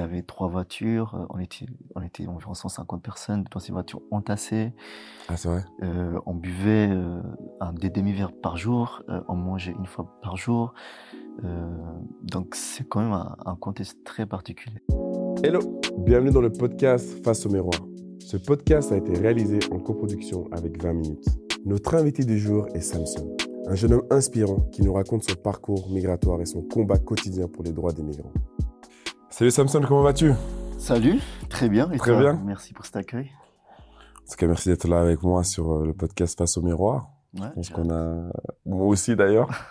y avait trois voitures. euh, On était, on était environ 150 personnes dans ces voitures entassées. Ah, c'est vrai Euh, on buvait euh, un, des demi-verres par jour. euh, on mangeait une fois par jour. Euh, donc c'est quand même un, un contexte très particulier. Hello, bienvenue dans le podcast Face au miroir. Ce podcast a été réalisé en coproduction avec 20 minutes. Notre invité du jour est Samson, un jeune homme inspirant qui nous raconte son parcours migratoire et son combat quotidien pour les droits des migrants. Salut Samson, comment vas-tu? Salut, très bien. Et Très toi bien. Merci pour cet accueil. En tout cas, merci d'être là avec moi sur euh, le podcast Face au miroir. Ouais, Je pense qu'on a, moi aussi d'ailleurs,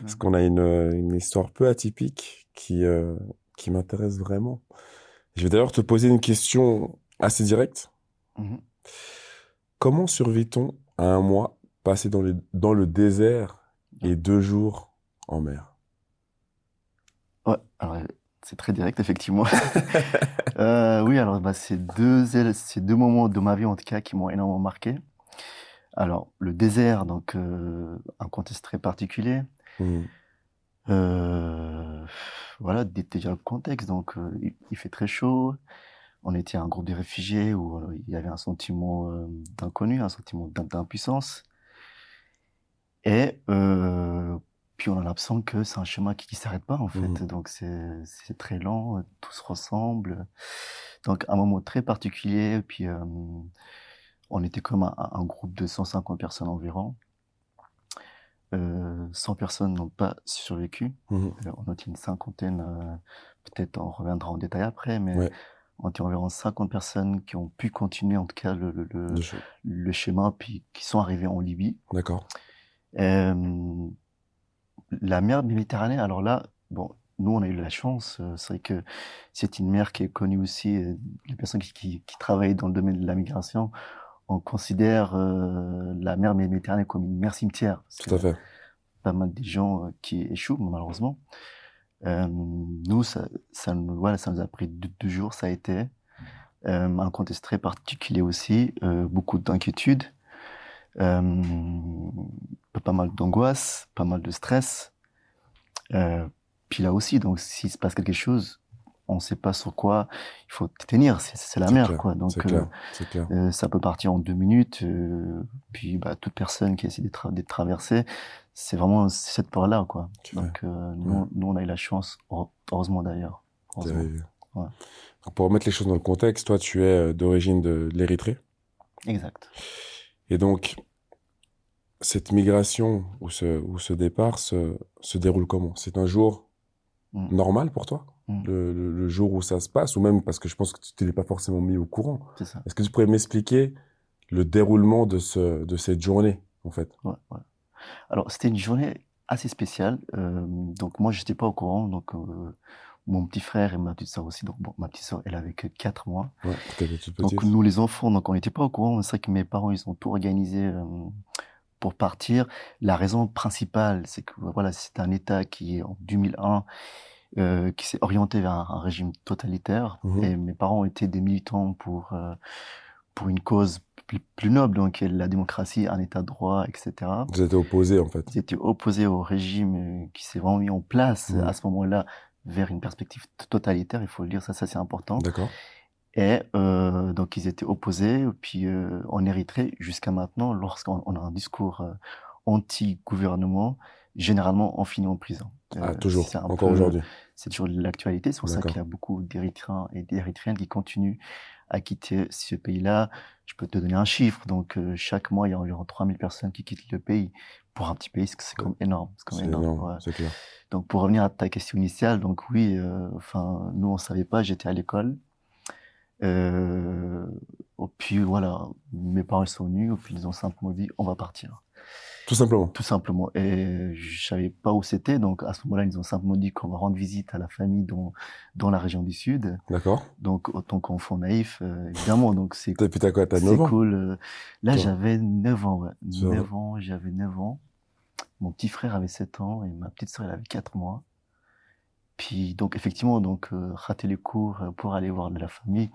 parce qu'on a une, une histoire peu atypique qui, euh, qui m'intéresse vraiment. Je vais d'ailleurs te poser une question assez directe. Mhm. Comment survit-on à un mois passé dans, les, dans le désert et deux jours en mer? Ouais, alors c'est très direct, effectivement. Euh, oui, alors bah, c'est deux, c'est deux moments de ma vie, en tout cas, qui m'ont énormément marqué. Alors, le désert, donc euh, un contexte très particulier. Hmm. Euh, voilà, dé- déjà le contexte. Donc, il, il fait très chaud. On était un groupe de réfugiés où il y avait un sentiment d'inconnu, un sentiment d'im- d'impuissance. Et puis on a l'impression que c'est un chemin qui ne s'arrête pas en fait. Mhm. Donc c'est très lent, euh, tout se ressemble. Donc un moment très particulier. Puis euh, on était comme un, un groupe de 150 personnes environ. Euh, 100 personnes n'ont pas survécu. Mhm. Euh, On était une cinquantaine, euh, peut-être on reviendra en détail après, mais Ouais. on était environ 50 personnes qui ont pu continuer en tout cas le, le, schéma, puis qui sont arrivés en Libye. D'accord. La mer Méditerranée, alors là, bon, nous on a eu la chance, euh, c'est vrai que c'est une mer qui est connue aussi, euh, les personnes qui, qui, qui travaillent dans le domaine de la migration, on considère euh, la mer Méditerranée comme une mer cimetière. Tout à fait. pas mal de gens qui échouent, malheureusement. Euh, nous, ça, ça, nous, voilà, ça nous a pris deux, deux jours, ça a été euh, un contexte très particulier aussi, beaucoup d'inquiétudes, euh, pas mal d'angoisse, pas mal de stress. Euh, puis là aussi, donc s'il se passe quelque chose, on ne sait pas sur quoi il faut tenir, c'est la mer, clair, quoi. Donc euh, clair. Euh, ça peut partir en deux minutes. puis bah, toute personne qui essaie d'être tra- traversée, c'est vraiment cette peur-là, quoi. Donc nous, nous, on a eu la chance, heure- heureusement d'ailleurs. Ouais. Pour remettre les choses dans le contexte, toi, tu es d'origine de l'Érythrée. Exact. Et donc, cette migration ou ce, ou ce départ se, se déroule comment? C'est un jour Mm. normal pour toi? Mm. le, le- le jour où ça se passe? Ou même parce que je pense que tu n'es pas forcément mis au courant. Est-ce que tu pourrais m'expliquer le déroulement de, ce, de cette journée, en fait? Ouais, ouais. Alors c'était une journée assez spéciale. euh, donc moi, j'étais pas au courant. Donc euh, mon petit frère et ma petite sœur aussi. Donc bon, ma petite sœur, elle avait que 4 mois. Ouais, Donc nous les enfants, donc on n'était pas au courant. C'est vrai que mes parents, ils ont tout organisé euh, pour partir. La raison principale, c'est que voilà, c'est un État qui en 2001 euh, qui s'est orienté vers un, un régime totalitaire. Mhm. Et mes parents étaient des militants pour euh, pour une cause plus, plus noble, donc la démocratie, un État de droit, etc. Vous étiez opposés, en fait. Ils étaient opposés au régime euh, qui s'est vraiment mis en place Mhm. à ce moment-là vers une perspective totalitaire. Il faut le dire, ça, ça c'est important. D'accord Et euh, donc ils étaient opposés. Puis euh, en Érythrée, jusqu'à maintenant, lorsqu'on on a un discours euh, anti-gouvernement, généralement on finit en prison. Ah, Euh, toujours, encore aujourd'hui. C'est toujours l'actualité. C'est pour ça qu'il y a beaucoup d'Érythréens et d'Érythréennes qui continuent à quitter ce pays-là. Je peux te donner un chiffre. Donc euh, chaque mois, il y a environ 3000 personnes qui quittent le pays. Pour un petit pays, c'est même énorme. C'est même énorme. énorme, ouais. clair. Donc pour revenir à ta question initiale, donc oui, euh, enfin nous on savait pas, j'étais à l'école. Euh, et puis voilà, mes parents sont venus, et puis ils ont simplement dit on va partir, Tout simplement. tout simplement. Et je savais pas où c'était, donc à ce moment-là ils ont simplement dit qu'on va rendre visite à la famille dans dans la région du sud. D'accord Donc autant qu'enfant naïf, euh, évidemment, donc c'est Puis t'as quoi T'as c'est 9 ans cool. euh. Là j'avais 9 ans, ouais. Tu vois. 9 ans, j'avais 9 ans. Mon petit frère avait 7 ans et ma petite sœur elle avait 4 mois. Puis donc effectivement donc euh, rater les cours euh, pour aller voir de la famille,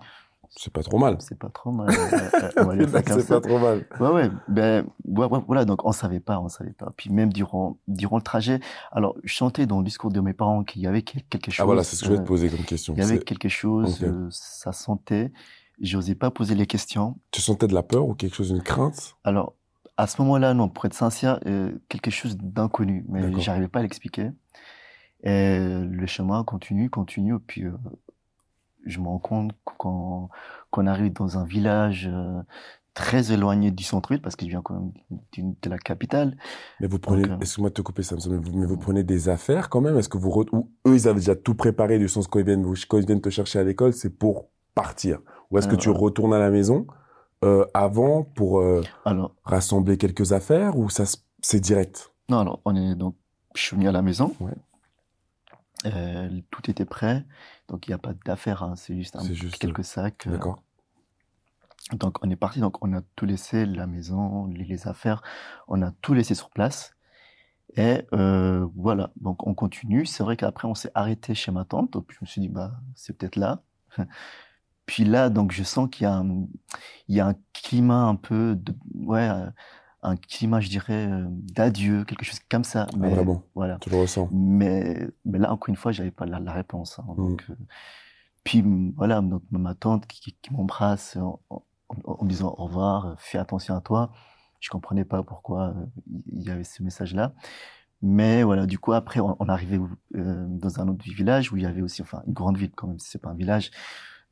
C'est pas trop mal. C'est pas trop mal. comme C'est pas trop mal. Ouais, ouais. Ben, ouais, ouais, voilà. Donc, on savait pas, on savait pas. Puis même durant, durant le trajet, alors, je sentais dans le discours de mes parents qu'il y avait quel- quelque chose. Ah voilà, c'est ce que je vais euh, te poser comme question. Il y avait quelque chose, Ok. euh, ça sentait. J'osais pas poser les questions. Tu sentais de la peur ou quelque chose, une crainte? Alors, à ce moment-là, non, pour être sincère, euh, quelque chose d'inconnu, mais j'arrivais pas à l'expliquer. Et le chemin continue, continue, puis euh, je me rends compte qu'on arrive dans un village euh, très éloigné du centre-ville, parce que je viens quand même de la capitale. Mais vous prenez, euh, excuse-moi de te couper, Samson, mais vous, mais vous prenez des affaires quand même? Est-ce que vous, ou eux, ils avaient déjà tout préparé du sens quand ils viennent, quand ils viennent te chercher à l'école, c'est pour partir? Ou est-ce que Euh, tu retournes à la maison euh, avant pour euh, Alors, rassembler quelques affaires ou ça, c'est direct? Non, alors, on est donc, je suis venu à la maison. Ouais. Euh, tout était prêt, donc il n'y a pas d'affaires, hein, c'est juste, un- juste, quelques sacs. euh, D'accord. Donc on est parti, donc on a tout laissé, la maison, les, les affaires, on a tout laissé sur place. Et euh, voilà, donc on continue. C'est vrai qu'après on s'est arrêté chez ma tante, donc je me suis dit bah c'est peut-être là. Puis là, donc je sens qu'il y a un, il y a un climat un peu de, ouais, euh, un climat, je dirais, euh, d'adieu, quelque chose comme ça. Ah, Mais vraiment voilà. Tu le ressens Mais, mais là, encore une fois, j'avais pas la, la réponse. hein. Mm. donc, euh, puis voilà, donc ma tante qui, m'embrasse en, en- en me disant au revoir, euh, fais attention à toi. Je comprenais pas pourquoi euh, il y avait ce message-là. Mais voilà, du coup, après, on, on arrivait euh, dans un autre village où il y avait aussi, enfin, une grande ville quand même, si c'est pas un village,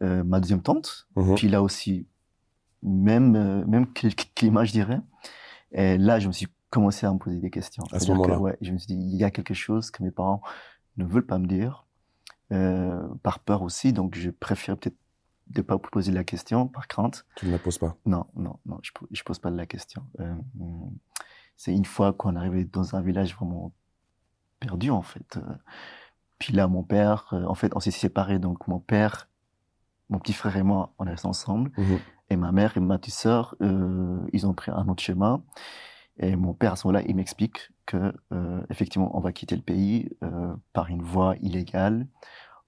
ma deuxième tante. Mhm. Puis là aussi, même, même cl- climat, je dirais. Et là, je me suis commencé à me poser des questions. À ce moment-là. ouais, je me suis dit, il y a quelque chose que mes parents ne veulent pas me dire, euh, par peur aussi. Donc, je préfère peut-être ne pas poser la question, par crainte. Tu ne la poses pas. Non, non, non, je, je pose pas la question. Euh, c'est une fois qu'on est arrivé dans un village vraiment perdu, en fait. Euh, Puis là, mon père, en fait, on s'est séparés. Donc, mon père, mon petit frère et moi, on est restés ensemble. Mhm. Et ma mère et ma petite sœur, euh, ils ont pris un autre chemin. Et mon père, à ce moment-là, il m'explique que, euh, effectivement, on va quitter le pays euh, par une voie illégale.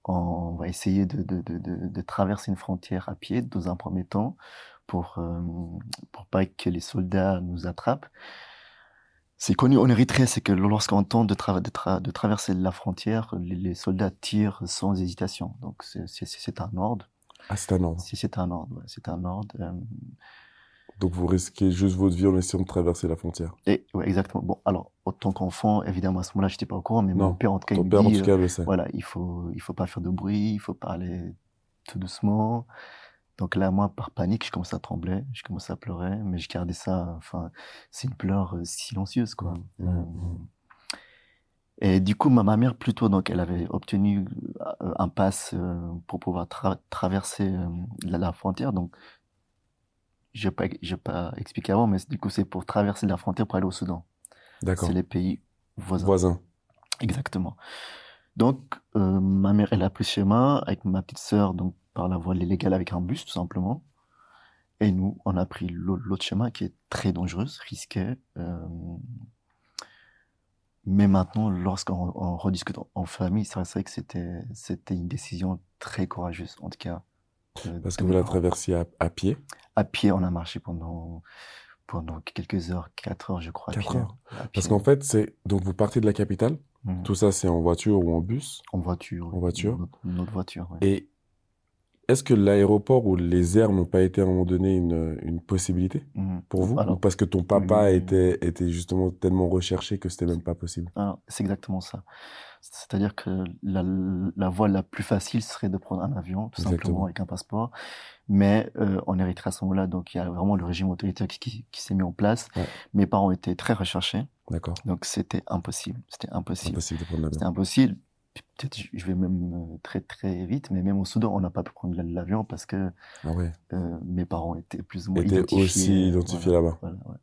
On va essayer de, traverser une frontière à pied dans un premier temps pour, pour pas que les soldats nous attrapent. C'est connu en Érythrée, c'est que lorsqu'on tente de, tra- de, tra- de traverser la frontière, les, soldats tirent sans hésitation. Donc c'est un ordre. Ah, c'est un ordre. Si c'est un ordre, ouais, c'est un ordre. euh, Donc vous risquez juste votre vie en essayant de traverser la frontière. et ouais, exactement. Bon, alors, en tant qu'enfant, évidemment, à ce moment-là, j'étais pas au courant, mais Non, mon père, en tout cas, il Ton me père, en dit, tout euh, cas, le sait. voilà, il faut, il faut pas faire de bruit, il faut parler tout doucement. Donc là, moi, par panique, je commence à trembler, je commence à pleurer, mais je gardais ça, enfin, c'est une pleure euh, silencieuse, quoi. Mhm, Euh, mhm. Et du coup, ma, ma mère, plutôt, donc, elle avait obtenu euh, un pass euh, pour pouvoir tra- traverser euh, la, la frontière. Donc, je n'ai pas, pas expliqué avant, mais du coup, c'est pour traverser la frontière pour aller au Soudan. D'accord. C'est les pays voisins. Voisin. Exactement. Donc, euh, ma mère, elle a pris ce chemin avec ma petite sœur, donc par la voie légale avec un bus, tout simplement. Et nous, on a pris l'au- l'autre chemin qui est très dangereux, risqué. Mais maintenant, lorsqu'on on rediscute en, en famille, c'est vrai, que c'était, c'était une décision très courageuse, en tout cas. euh, Parce que vous la traversiez à, à pied? À pied, on a marché pendant, pendant quelques heures, quatre heures, je crois. à Quatre pied. heures. À Parce qu'en fait, c'est donc vous partez de la capitale. Mhm. Tout ça, c'est en voiture ou en bus? En voiture. En voiture. Notre, notre voiture, ouais. Et est-ce que l'aéroport ou les airs n'ont pas été à un moment donné une, une possibilité Mhm. pour vous? Alors, Ou parce que ton papa oui. était, était justement tellement recherché que c'était même pas possible? Alors, c'est exactement ça. C'est-à-dire que la, la voie la plus facile serait de prendre un avion, tout Exactement. simplement avec un passeport. Mais euh, en Érythrée à ce moment-là, donc il y a vraiment le régime autoritaire qui, qui, qui s'est mis en place. Ouais. Mes parents étaient très recherchés, D'accord. donc c'était impossible. C'était impossible. Impossible de prendre C'était l'avion. impossible. Peut-être je- vais même euh, très très vite, mais même au Soudan, on n'a pas pu prendre l'avion parce que Ah ouais. euh, mes parents étaient plus ou moins Était identifiés. aussi identifié Voilà. là-bas. Voilà, ouais.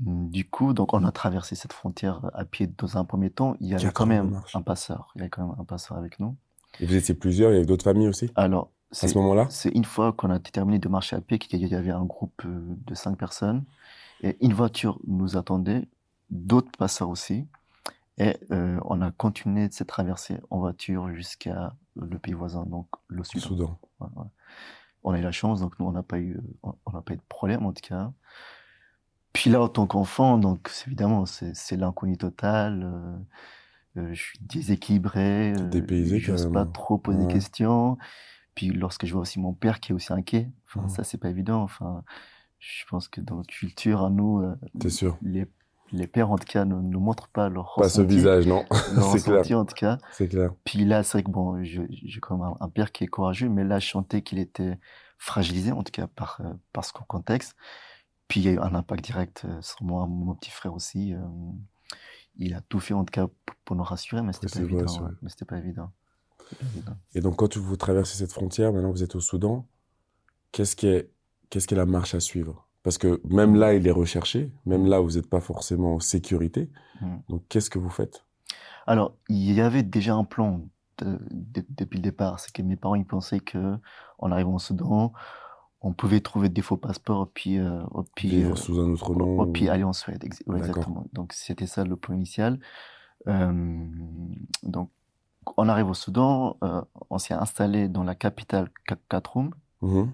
Mm, Du coup, donc on a traversé cette frontière à pied dans un premier temps. Il y avait quand même marche. un passeur. Il y avait quand même un passeur avec nous. Et vous étiez plusieurs, il y avait d'autres familles aussi? Alors, à ce moment-là? c'est une fois qu'on a terminé de marcher à pied qu'il y avait un groupe euh, de cinq personnes et une voiture nous attendait, d'autres passeurs aussi. Et euh, on a continué de cette traversée en voiture jusqu'à le pays voisin, donc le Soudan. Soudan. Ouais, ouais. on a eu la chance, donc nous, on n'a pas eu, on n'a pas eu de problème, en tout cas. Puis là, en tant qu'enfant, donc, évidemment, c'est l'inconnu total. Euh, euh, je suis déséquilibré. Dépaysé, Je n'ose pas trop poser des questions. Puis lorsque je vois aussi mon père qui est aussi inquiet, enfin, mmh. ça, c'est pas évident. Enfin, je pense que dans notre culture, à nous, sûr. les les pères, en tout cas, ne nous montrent pas leur Pas ce visage, non. c'est clair. en tout cas. C'est clair. Puis là, c'est vrai que bon, j'ai quand même un, père qui est courageux, mais là, je sentais qu'il était fragilisé, en tout cas, par, euh, par ce contexte. Puis il y a eu un impact direct euh, sur moi, mon petit frère aussi. Euh, il a tout fait, en tout cas, pour nous rassurer, mais c'était pas, évident, mais c'était pas évident. Et donc, quand vous traversez cette frontière, maintenant vous êtes au Soudan, qu'est-ce qui est, qu'est-ce qui est la marche à suivre? Parce que même là, il est recherché, même là, vous n'êtes pas forcément en sécurité. Mm. Donc, qu'est-ce que vous faites? Alors, il y avait déjà un plan depuis le départ. C'est que mes parents, ils pensaient que en arrivant au Soudan, on pouvait trouver des faux passeports, puis, euh, puis vivre euh, sous un autre nom, puis aller en Suède. exactement. Donc, c'était ça le plan initial. Euh, donc, on arrive au Soudan, on s'est installé dans la capitale Khartoum, mmh.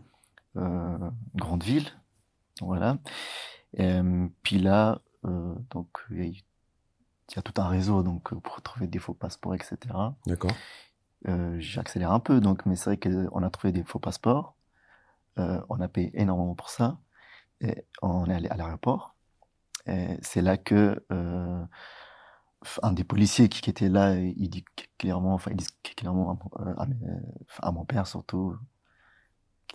grande ville, voilà. puis là, euh, donc il y, a tout un réseau donc pour trouver des faux passeports, etc. D'accord. Euh, J'accélère un peu, donc, mais c'est vrai qu'on a trouvé des faux passeports. Euh, on a payé énormément pour ça. Et on est allé à l'aéroport. C'est là que euh, un des policiers qui, était là, il dit clairement, enfin, il dit clairement à, à mon père surtout,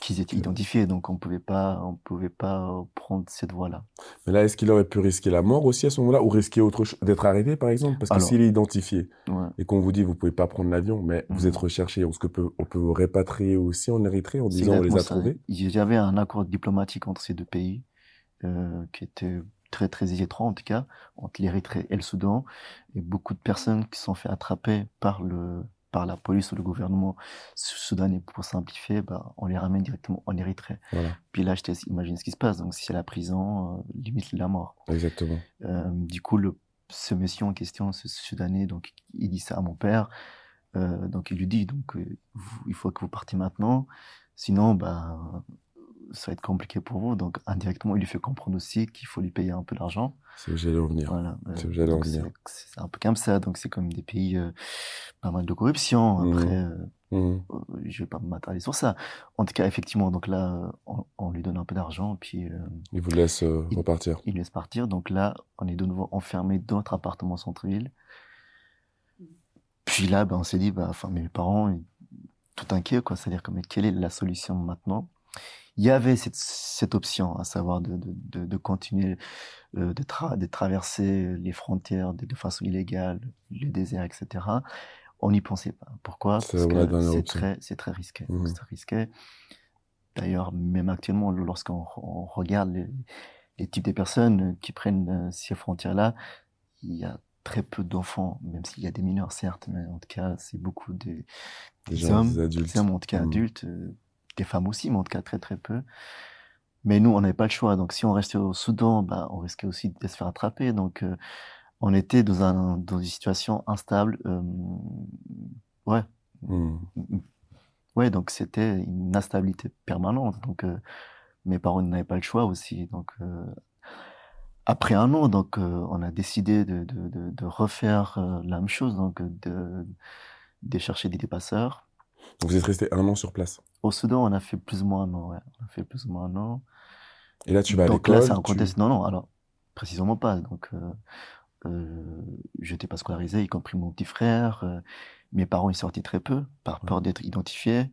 qu'ils étaient identifiés, donc on pouvait pas, on pouvait pas prendre cette voie-là. Mais là, est-ce qu'il aurait pu risquer la mort aussi à ce moment-là, ou risquer autre d'être arrêté, par exemple? Parce que s'il est identifié et qu'on vous dit vous pouvez pas prendre l'avion, mais vous mhm. êtes recherché, que peut, on peut vous répatrier aussi en Érythrée en disant on les a trouvés? Il y avait un accord diplomatique entre ces deux pays euh, qui était très très étroit en tout cas entre l'Érythrée et le Soudan, et beaucoup de personnes qui sont fait attraper par le par la police ou le gouvernement soudanais pour simplifier, bah, on les ramène directement en Érythrée. Puis là, je t'imagine ce qui se passe. Donc, si c'est la prison, euh, limite la mort. Exactement. Euh, du coup, le, ce monsieur en question, ce Soudanais, donc, il dit ça à mon père. Euh, donc, il lui dit, donc, il faut que vous partiez maintenant. Sinon, bah, ça va être compliqué pour vous. Donc, indirectement, il lui fait comprendre aussi qu'il faut lui payer un peu d'argent. C'est où j'allais en venir. Voilà. C'est où j'allais en venir. C'est un peu comme ça. Donc, c'est comme des pays, euh, pas mal de corruption. Mmh. Après, euh, mmh. euh, je vais pas m'attarder sur ça. En tout cas, effectivement, donc là, on, lui donne un peu d'argent, puis. il vous laisse repartir. Il laisse partir. Donc là, on est de nouveau enfermé dans notre appartement centre-ville. Puis là, ben, on s'est dit, bah, enfin, mes parents, tout inquiets, quoi. C'est-à-dire, quelle est la solution maintenant? Il y avait cette, cette option, à savoir de, de, de, continuer euh, de, de, traverser les frontières de, façon illégale, le désert, etc. On n'y pensait pas. Pourquoi? Parce que c'est très, risqué. Mmh. C'est risqué. D'ailleurs, même actuellement, lorsqu'on regarde les, les, types de personnes qui prennent euh, ces frontières-là, il y a très peu d'enfants, même s'il y a des mineurs, certes, mais en tout cas, c'est beaucoup des, des, hommes, des adultes. Hommes, en tout cas, mmh. adultes, euh, des femmes aussi, mais en tout cas très très peu. Mais nous, on n'avait pas le choix. Donc si on restait au Soudan, bah, on risquait aussi de se faire attraper. Donc euh, on était dans, un, dans une situation instable. Euh, ouais. Mmh. Ouais, donc c'était une instabilité permanente. Donc euh, mes parents n'avaient pas le choix aussi. Donc après un an, donc on a décidé de, de, de, refaire la même chose, donc de, de chercher des dépasseurs donc vous êtes resté un an sur place Au Soudan, on a fait plus ou moins un an, ouais. On a fait plus ou moins un an. Et là, tu vas à l'école Donc là, c'est un contexte. Non, non, alors, précisément pas. Donc, euh, euh, je n'étais pas scolarisé, y compris mon petit frère. Euh, mes parents, ils sortaient très peu, par peur d'être identifiés.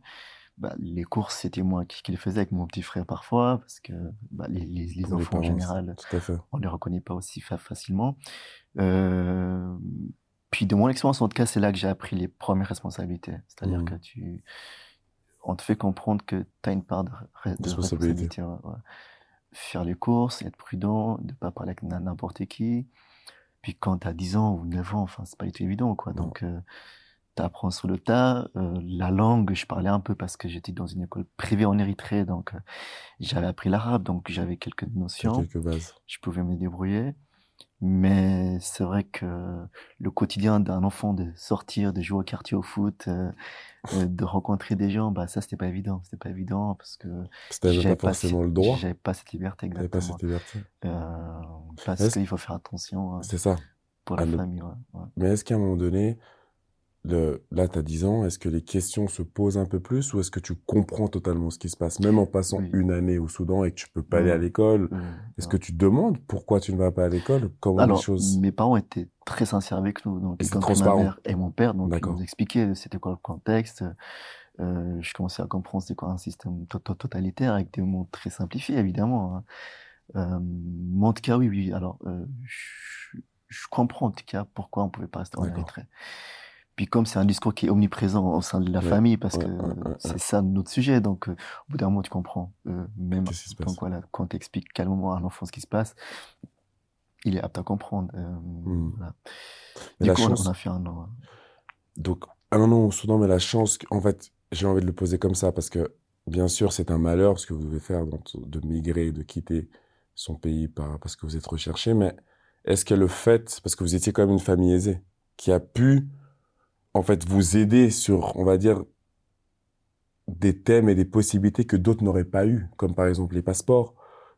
Bah, les courses, c'était moi qui, les faisais avec mon petit frère parfois, parce que bah, les, les, les enfants en général, on les reconnaît pas aussi facilement. Euh, puis de mon expérience, en tout cas, c'est là que j'ai appris les premières responsabilités. C'est-à-dire mmh. que tu, on te fait comprendre que tu as une part de, responsabilité. Faire les courses, être prudent, ne pas parler avec n'importe qui. Puis quand tu as 10 ans ou 9 ans, enfin, c'est pas du tout évident, quoi. Donc, euh, tu apprends sur le tas. Euh, la langue, je parlais un peu parce que j'étais dans une école privée en Érythrée, donc euh, j'avais appris l'arabe, donc j'avais quelques notions. Quelques bases. Je pouvais me débrouiller. Mais c'est vrai que le quotidien d'un enfant de sortir, de jouer au quartier au foot, euh, euh, de rencontrer des gens, bah ça c'était pas évident, c'était pas évident parce que j'avais pas forcément le droit. J'avais pas cette liberté exactement. pas cette liberté. Euh, parce qu'il faut faire attention. Hein, c'est ça. Pour la famille. Mais est-ce qu'à un moment donné, là, tu as 10 ans, est-ce que les questions se posent un peu plus ou est-ce que tu comprends totalement ce qui se passe, même en passant une année au Soudan et que tu peux pas aller à l'école? Est-ce que tu demandes pourquoi tu ne vas pas à l'école? Comment Alors, les choses Mes parents étaient très sincères avec nous, donc et ma mère et mon père, donc ils nous expliquaient c'était quoi le contexte. Euh, je commençais à comprendre c'était quoi un système totalitaire avec des mots très simplifiés, évidemment. Hein. Euh, mais en tout cas, oui, oui. Alors, euh, je, je, comprends en tout cas pourquoi on pouvait pas rester en Érythrée. Puis comme c'est un discours qui est omniprésent au sein de la famille, parce que c'est ça notre sujet, donc euh, au bout d'un moment tu comprends. Euh, même donc, voilà, quand tu expliques calmement à un enfant ce qui se passe, il est apte à comprendre. Euh, mmh. voilà. Du coup, on a fait un an. Hein. Donc un an au Soudan, mais la chance, en fait, j'ai envie de le poser comme ça, parce que bien sûr c'est un malheur ce que vous devez faire de migrer, de quitter son pays parce que vous êtes recherché, mais est-ce que le fait, parce que vous étiez quand même une famille aisée, qui a pu en fait, vous aider sur, on va dire, des thèmes et des possibilités que d'autres n'auraient pas eu, comme par exemple les passeports,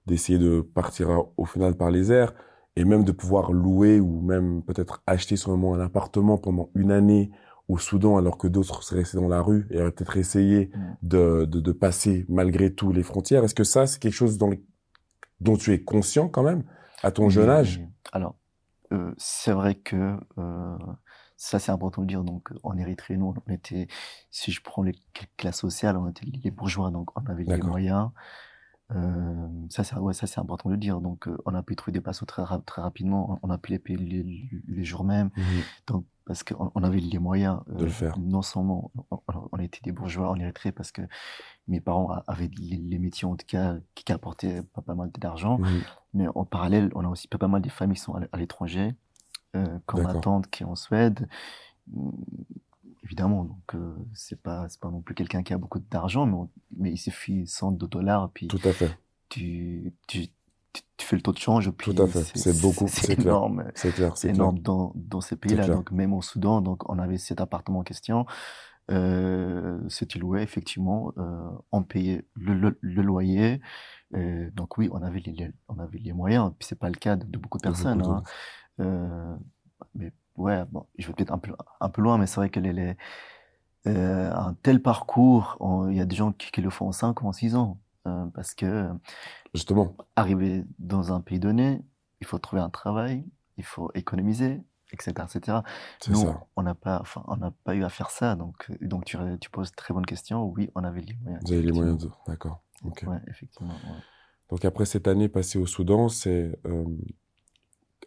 d'essayer de partir au final par les airs, et même de pouvoir louer ou même peut-être acheter sur moment un appartement pendant une année au Soudan alors que d'autres seraient restés dans la rue et auraient peut-être essayé mm. de, de, passer malgré tout les frontières. Est-ce que ça, c'est quelque chose dont tu es conscient quand même à ton jeune âge? Alors, euh, c'est vrai que euh, ça, c'est important de dire. Donc, en Érythrée, nous, on était, si je prends les classes sociales, on était les bourgeois, donc on avait les moyens. Euh, ça, c'est ouais, ça, c'est important de dire. Donc, euh, on a pu trouver des passos très, très rapidement. On a pu les payer les, jours même. Mmh donc, parce qu'on on avait les moyens de le euh, faire. Non seulement, on, était des bourgeois en Érythrée parce que mes parents avaient les, métiers, en tout cas, qui, apportaient pas, pas mal d'argent. Mmh Mais en parallèle, on a aussi pas, pas mal de familles qui sont à l'étranger. Euh, comme ma tante qui est en Suède. Mm, évidemment, donc euh, c'est pas c'est pas non plus quelqu'un qui a beaucoup d'argent, mais, mais il suffit 100 dollars puis tout à fait. Tu, tu, tu, fais le taux de change puis tout à fait. C'est beaucoup, c'est énorme. C'est clair, c'est énorme dans dans ces pays-là. Donc même au Soudan, donc on avait cet appartement en question. Euh, c'était loué effectivement, euh, on payait le, le, loyer. Euh, donc oui, on avait les, on avait les moyens. Puis c'est pas le cas de, beaucoup de personnes. hein. Euh, mais ouais, bon, je vais peut-être un peu, un peu loin, mais c'est vrai que les, euh, un tel parcours, il y a des gens qui, le font en 5 ou en 6 ans. Euh, parce que, justement, arriver dans un pays donné, il faut trouver un travail, il faut économiser, etc. etc. Nous, ça. on n'a pas, enfin, on n'a pas eu à faire ça. Donc, donc tu, tu poses très bonne question. Oui, on avait les moyens. Vous avez les moyens, de... d'accord. Ouais, effectivement. Donc après cette année passée au Soudan, c'est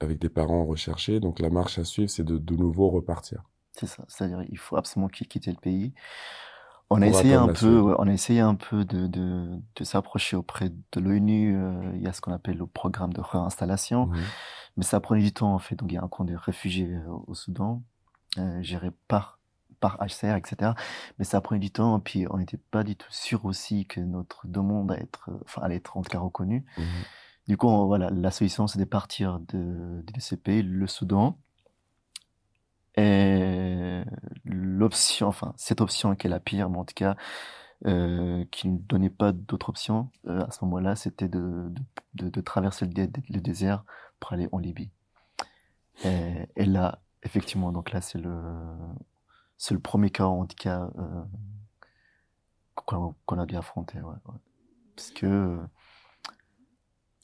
avec des parents recherchés. Donc la marche à suivre, c'est de de nouveau repartir. C'est ça. C'est-à-dire, il faut absolument quitter le pays. On a essayé un peu, on a essayé un peu de, de, de s'approcher auprès de l'ONU. Euh, il y a ce qu'on appelle le programme de réinstallation, mmh mais ça prenait du temps en fait. Donc il y a un camp de réfugiés euh, au Soudan, euh, géré par par HCR, etc. Mais ça prenait du temps, et puis on n'était pas du tout sûr aussi que notre demande allait être, enfin, allait être en tout cas reconnue. Mmh du coup, voilà, la solution, c'est de partir de, de le Soudan. Et l'option, enfin, cette option qui est la pire, mais en tout cas, euh, qui ne donnait pas d'autre option euh, à ce moment-là, c'était de, traverser le, désert pour aller en Libye. Et, là, effectivement, donc là, c'est le, c'est le premier cas, en tout cas, euh, qu'on a dû affronter. Parce que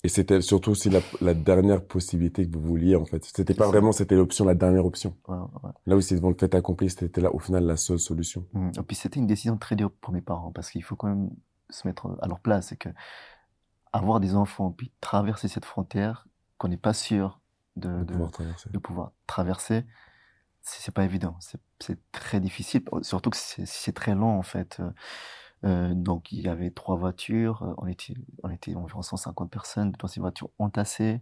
et c'était surtout aussi la, la, dernière possibilité que vous vouliez, en fait. C'était pas vraiment, c'était l'option, la dernière option. Ouais, ouais. Là où c'est devant le fait accompli, c'était là, au final, la seule solution. Mmh. Et puis c'était une décision très dure pour mes parents, parce qu'il faut quand même se mettre à leur place. C'est que avoir des enfants, puis traverser cette frontière qu'on n'est pas sûr de, de, de, pouvoir traverser, de pouvoir traverser c'est pas évident. C'est très difficile, surtout que c'est très long, en fait. Euh, donc il y avait trois voitures, euh, on était, on était environ 150 personnes dans ces voitures entassées.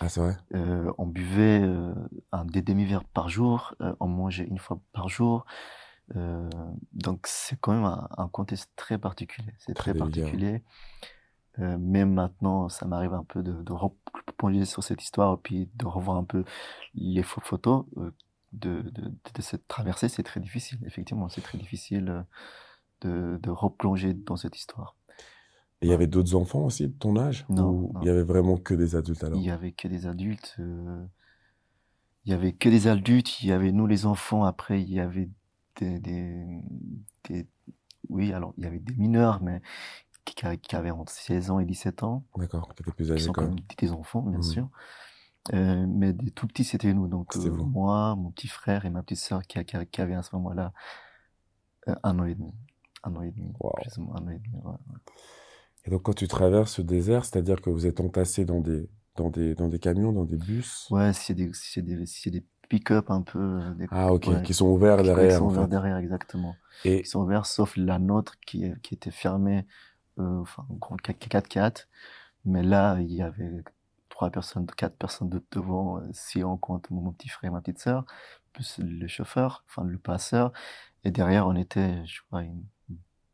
Ah c'est vrai. Euh, on buvait euh, un, des demi-verres par jour, on mangeait une fois par jour. donc c'est quand même un, un, contexte très particulier. C'est très, particulier. Même maintenant, ça m'arrive un peu de, de replonger sur cette histoire et puis de revoir un peu les photos de, de, de, cette traversée. C'est très difficile, effectivement, c'est très difficile de, de replonger dans cette histoire. Et il y avait d'autres enfants aussi de ton âge Non, il y avait vraiment que des adultes alors? Il y avait que des adultes. euh, il y avait que des adultes. Il y avait nous les enfants. Après, il y avait des, des, des- oui, alors il y avait des mineurs, mais qui, avaient entre 16 ans et 17 ans, D'accord, qui étaient plus qui âgés sont quand même. des enfants, bien Mhm. sûr. Euh, mais des tout petits, c'était nous. Donc euh, moi, mon petit frère et ma petite sœur qui, qui, qui avaient à ce moment-là un an et demi. Un an et demi, Waouh. plus ou moins un an et demi. ouais. Et donc quand tu traverses ce désert, c'est-à-dire que vous êtes entassés dans des, dans des, dans des camions, dans des bus? Ouais, c'est des, c'est des, c'est des pick-up un peu, euh, des, Ah ok, ouais, qui sont ouverts qui derrière sont en ouverts fait. derrière, exactement. Et Qui sont ouverts, sauf la nôtre qui, qui était fermée, euh, enfin, en gros, 4x4. Mais là, il y avait trois personnes, quatre personnes de devant, euh, si on compte mon, mon petit frère et ma petite sœur, plus le chauffeur, enfin, le passeur. Et derrière, on était, je crois, une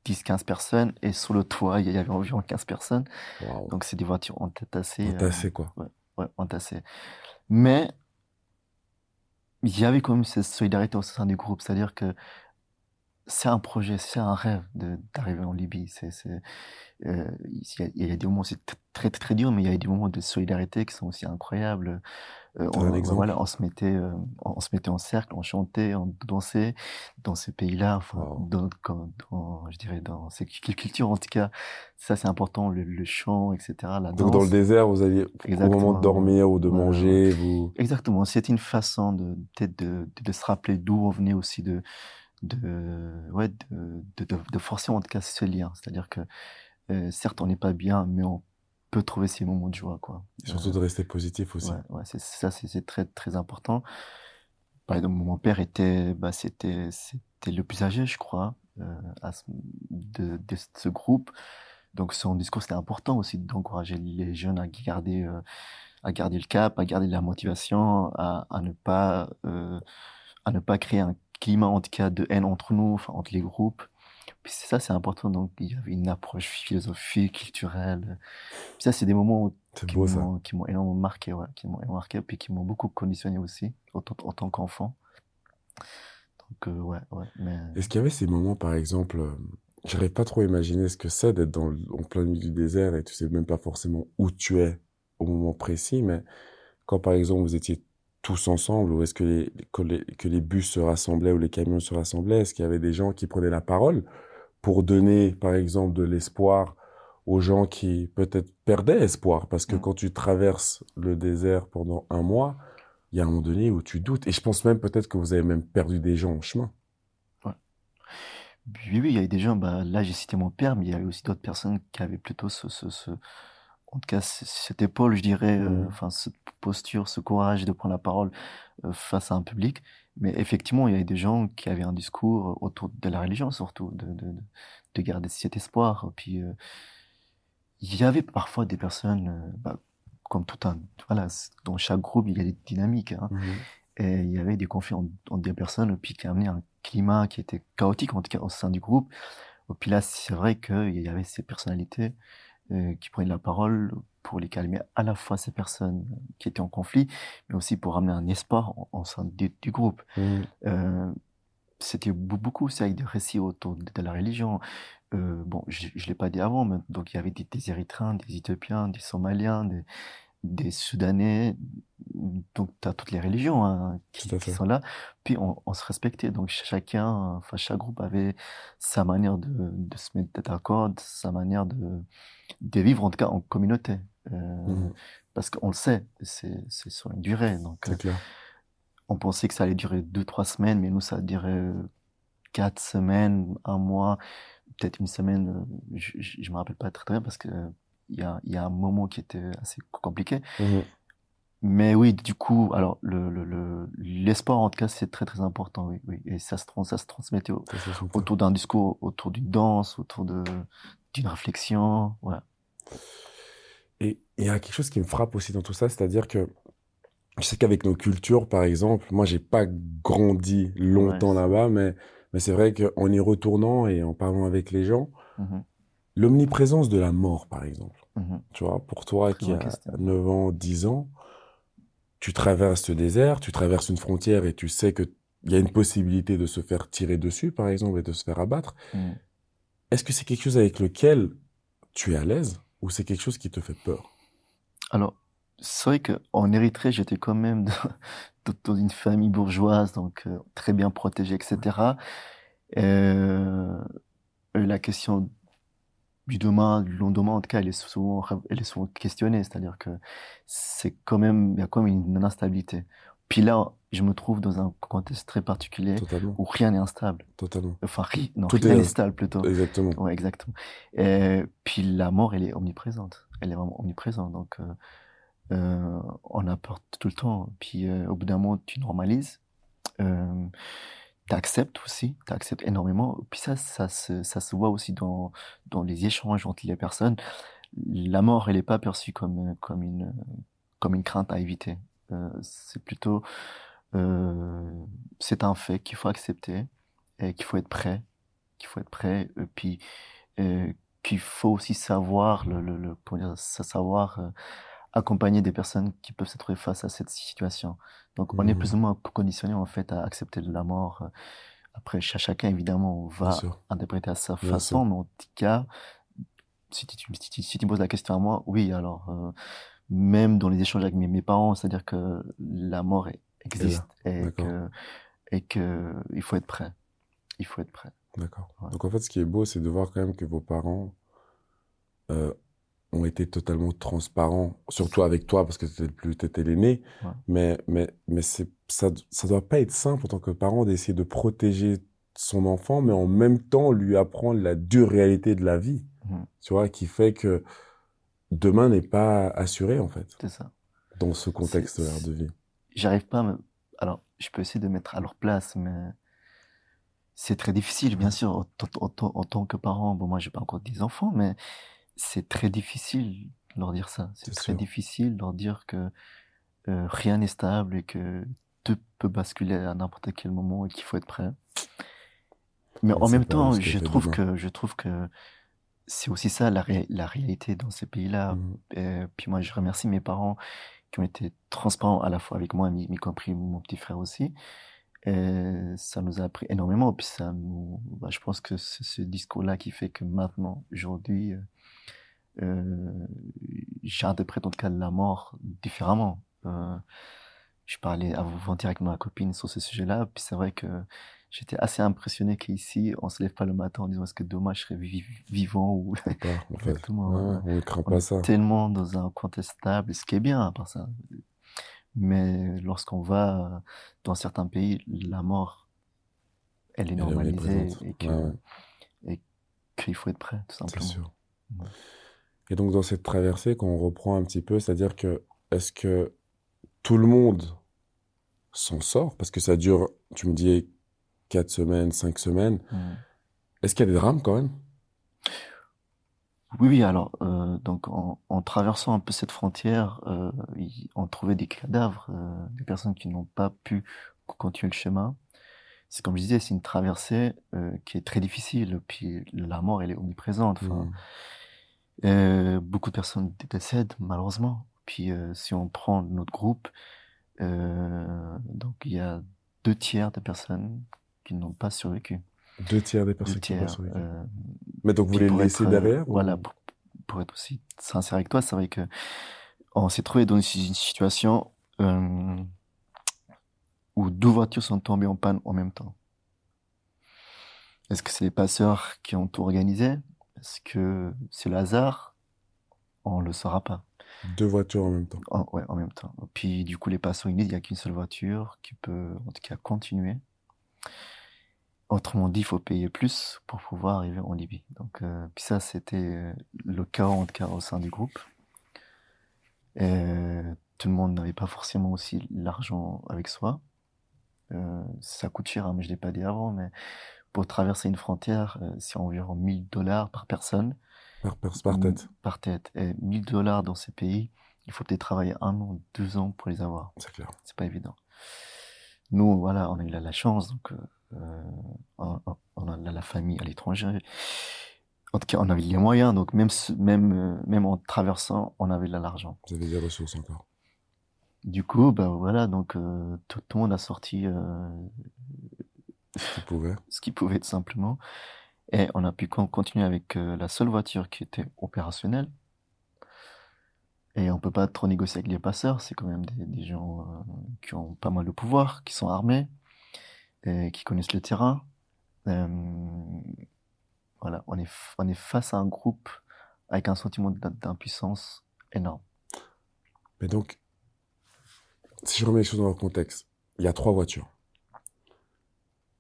10-15 personnes. Et sur le toit, il y avait environ 15 personnes. Donc, c'est des voitures entassées. euh, entassés quoi. ouais, entassées. Mais, il y avait quand même cette solidarité au sein du groupe. C'est-à-dire que c'est un projet, c'est un rêve d'arriver en Libye. C'est, euh, il y a, il y a des moments c'est très, très très durs, mais il y a des moments de solidarité qui sont aussi incroyables. Euh, on, voilà, on se mettait, euh, on, se mettait en cercle, on chantait, on dansait dans ces pays-là, enfin, dans, je dirais, dans ces cul- cultures en tout cas. Ça, c'est important, le, le chant, etc., la Donc dans le désert, vous alliez au moment de Exactement. dormir ou de manger, vous... Exactement, c'était une façon de peut-être de, de, de se rappeler d'où on venait aussi de de ouais de, de, de, forcer en tout cas ce lien, c'est-à-dire que euh, certes on n'est pas bien, mais on peut trouver ces moments de joie quoi. Et surtout Euh, de rester positif aussi. ouais, ouais, c'est ça, c'est très très important. Par exemple, mon père était, bah, c'était c'était le plus âgé, je crois, euh, à ce- de, de ce groupe. Donc son discours c'était important aussi d'encourager les jeunes à garder euh, à garder le cap, à garder la motivation, à, à ne pas euh, à ne pas créer un climat en tout cas de haine entre nous, enfin entre les groupes. Puis c'est ça c'est important. Donc il y avait une approche philosophique, culturelle. Puis ça c'est des moments qui m'ont énormément marqué, ouais, qui m'ont énormément marqué, puis qui m'ont beaucoup conditionné aussi en, tant- en tant qu'enfant. Donc euh, ouais, ouais, mais Est-ce qu'il y avait ces moments, par exemple, euh, j'arrive pas trop à imaginer ce que c'est d'être dans en plein milieu du désert et tu sais même pas forcément où tu es au moment précis, mais quand par exemple vous étiez tous ensemble, ou est-ce que les, que les, que les bus se rassemblaient ou les camions se rassemblaient, est-ce qu'il y avait des gens qui prenaient la parole pour donner, par exemple, de l'espoir aux gens qui peut-être perdaient espoir? Parce que Mm. quand tu traverses le désert pendant un mois, il y a un moment donné où tu doutes. Et je pense même peut-être que vous avez même perdu des gens en chemin. oui, oui, il y avait des gens, bah, là j'ai cité mon père, mais il y avait aussi d'autres personnes qui avaient plutôt ce, ce, ce, en tout cas cette épaule, je dirais, euh, Mhm. enfin cette posture, ce courage de prendre la parole euh, face à un public. Mais effectivement, il y avait des gens qui avaient un discours autour de la religion surtout, de, de, de de garder cet espoir. Puis euh, il y avait parfois des personnes, euh, bah, comme tout un, voilà, dans chaque groupe il y a des dynamiques, hein. Et il y avait des conflits entre, des personnes, puis qui amenaient un climat qui était chaotique, en tout cas au sein du groupe. Et puis là, c'est vrai qu'il y avait ces personnalités euh, qui prenaient la parole pour les calmer à la fois ces personnes qui étaient en conflit, mais aussi pour amener un espoir en sein du, du groupe. Mhm. Euh, c'était beau- beaucoup aussi avec des récits autour de, de la religion. Euh, bon, je ne l'ai pas dit avant, mais donc il y avait des, des Érythréens, des Éthiopiens, des Somaliens, des, des Soudanais, donc tu as toutes les religions hein, qui, sont là. Puis on, on se respectait, donc chacun, enfin chaque groupe avait sa manière de, de se mettre d'accord, sa manière de, de vivre en tout cas en communauté. Euh, Mhm. Parce qu'on le sait, c'est sur une durée. Donc, euh, clair. on pensait que ça allait durer deux, trois semaines, mais nous, ça a duré euh, quatre semaines, un mois, peut-être une semaine. Je, je me rappelle pas très très bien parce que il y a, il y a un moment qui était assez compliqué. Mhm. Mais oui, du coup, alors le le le l'espoir en tout cas c'est très très important, oui, oui, et ça se ça se transmettait au- Ça, ça s'entend. autour d'un discours, autour d'une danse, autour de d'une réflexion, voilà. Et il y a quelque chose qui me frappe aussi dans tout ça, c'est-à-dire que je sais qu'avec nos cultures, par exemple, moi, j'ai pas grandi longtemps Ouais, là-bas, mais, mais c'est vrai qu'en y retournant et en parlant avec les gens, Mhm. L'omniprésence de la mort, par exemple. Mhm. Tu vois, pour toi Très qui a question. 9 ans, 10 ans, tu traverses le désert, tu traverses une frontière et tu sais qu'il y a une possibilité de se faire tirer dessus, par exemple, et de se faire abattre. Mhm. Est-ce que c'est quelque chose avec lequel tu es à l'aise ou c'est quelque chose qui te fait peur? Alors, c'est vrai qu'en Érythrée, j'étais quand même dans une famille bourgeoise, donc euh, très bien protégée, etc. Euh, la question du demain, du lendemain, en tout cas, elle est souvent, elle est souvent questionnée, c'est-à-dire que c'est quand même, il y a quand même une instabilité. Puis là, je me trouve dans un contexte très particulier Totalement, où rien n'est instable. totalement. Enfin, ri- non, Tout rien est- n'est stable plutôt. Exactement. Ouais, exactement. Et puis la mort, elle est omniprésente. Elle est vraiment omniprésente. Donc, euh, euh, on a peur tout le temps. Puis euh, au bout d'un moment, tu normalises. T'acceptes aussi. T'acceptes énormément. Puis ça, ça se, ça se voit aussi dans, dans les échanges entre les personnes. La mort, elle n'est pas perçue comme, comme une, comme une crainte à éviter. Euh, c'est plutôt, euh, c'est un fait qu'il faut accepter et qu'il faut être prêt qu'il faut être prêt, et puis euh, qu'il faut aussi savoir, le, le, dire, sa- savoir accompagner des personnes qui peuvent se trouver face à cette situation. Donc, on est Mhm. plus ou moins conditionné en fait à accepter la mort. euh. Après, cha- chacun évidemment va interpréter à sa Bien façon, sûr. mais en tout cas, si tu, si tu, si tu me poses la question à moi, oui, alors euh, même dans les échanges avec mes, mes parents, c'est-à-dire que la mort existe et que et que il faut être prêt. Il faut être prêt. D'accord. Ouais. Donc en fait, ce qui est beau, c'est de voir quand même que vos parents euh, ont été totalement transparents, surtout avec toi, parce que tu étais l'aîné. Ouais. Mais, mais, mais ça, ça doit pas être simple en tant que parent d'essayer de protéger son enfant, mais en même temps lui apprendre la dure réalité de la vie. Tu vois, qui fait que demain n'est pas assuré, en fait, C'est ça. dans ce contexte-là c'est- de vie. J'arrive pas à me... Alors, je peux essayer de mettre à leur place, mais c'est très difficile, bien sûr, en tant que parent. Bon, moi, j'ai pas encore des enfants, mais c'est très difficile de leur dire ça. C'est très sûr. difficile de leur dire que euh, rien n'est stable et que tout peut basculer à n'importe quel moment et qu'il faut être prêt. Mais en même temps, je trouve que je trouve que c'est aussi ça la, ré- la réalité dans ces pays-là. Et puis moi, je remercie mes parents qui ont été transparents à la fois avec moi, y y compris mon petit frère aussi. Et ça nous a appris énormément. Puis ça nous, bah, je pense que c'est ce discours-là qui fait que maintenant, aujourd'hui, euh, euh, j'interprète en tout cas la mort différemment. Euh, je parlais avant-hier avec ma copine sur ce sujet-là, puis c'est vrai que j'étais assez impressionné qu'ici, on se lève pas le matin en disant est-ce que demain je serai vi- vivant ou pas, en fait. Exactement, Ouais, ouais. on ne craint on pas est ça. tellement dans un contexte stable, ce qui est bien par ça. Mais lorsqu'on va dans certains pays, la mort, elle est Elle est normalisée et Ouais, qu'il faut être prêt, tout C'est simplement. sûr. Ouais. Et donc, dans cette traversée, quand on reprend un petit peu, c'est-à-dire que, est-ce que tout le monde s'en sort? Parce que ça dure, tu me dis, quatre semaines, cinq semaines. Mm. Est-ce qu'il y a des drames quand même? Oui, oui, alors, euh, donc en, en traversant un peu cette frontière, euh, on trouvait des cadavres, euh, des personnes qui n'ont pas pu continuer le chemin. C'est comme je disais, c'est une traversée euh, qui est très difficile, puis la mort, elle est omniprésente. Hmm. Euh, beaucoup de personnes décèdent, malheureusement. Puis, euh, si on prend notre groupe, euh, donc il y a deux tiers des personnes qui n'ont pas survécu. Deux tiers des personnes qui n'ont pas tiers. survécu. Mais donc, vous les laissez être, derrière? Voilà, pour, pour être aussi sincère avec toi, c'est vrai que on s'est trouvé dans une si- une situation où deux voitures sont tombées en panne en même temps. Est-ce que c'est les passeurs qui ont tout organisé? Est-ce que c'est le hasard? On le saura pas. Deux voitures en même temps. En, ouais, en même temps. Puis du coup, les passants ils disent il n'y a qu'une seule voiture qui peut, en tout cas, continuer. Autrement dit, il faut payer plus pour pouvoir arriver en Libye. Donc, euh, puis ça, c'était euh, le cas, en tout cas, au sein du groupe. Et tout le monde n'avait pas forcément aussi l'argent avec soi. Euh, ça coûte cher, hein, mais je l'ai pas dit avant, mais pour traverser une frontière, euh, c'est environ 1000 dollars par personne. Par, par, par tête. Par tête. Et 1000 dollars dans ces pays, il faut peut-être travailler un an, deux ans pour les avoir. C'est clair. C'est pas évident. Nous, voilà, on a eu la, la chance, donc euh, on, on a la, famille à l'étranger. En tout cas, on avait les moyens, donc même, même, euh, même en traversant, on avait de l'argent. Vous avez des ressources encore. Du coup, ben voilà, donc euh, tout, le monde a sorti euh, ce qu'il pouvait. ce pouvait tout simplement. Et on a pu continuer avec la seule voiture qui était opérationnelle. Et on peut pas trop négocier avec les passeurs, c'est quand même des, des gens qui ont pas mal de pouvoir, qui sont armés, et qui connaissent le terrain. Voilà, on est, on est face à un groupe avec un sentiment d'impuissance énorme. Mais donc, si je remets les choses dans leur contexte, il y a trois voitures.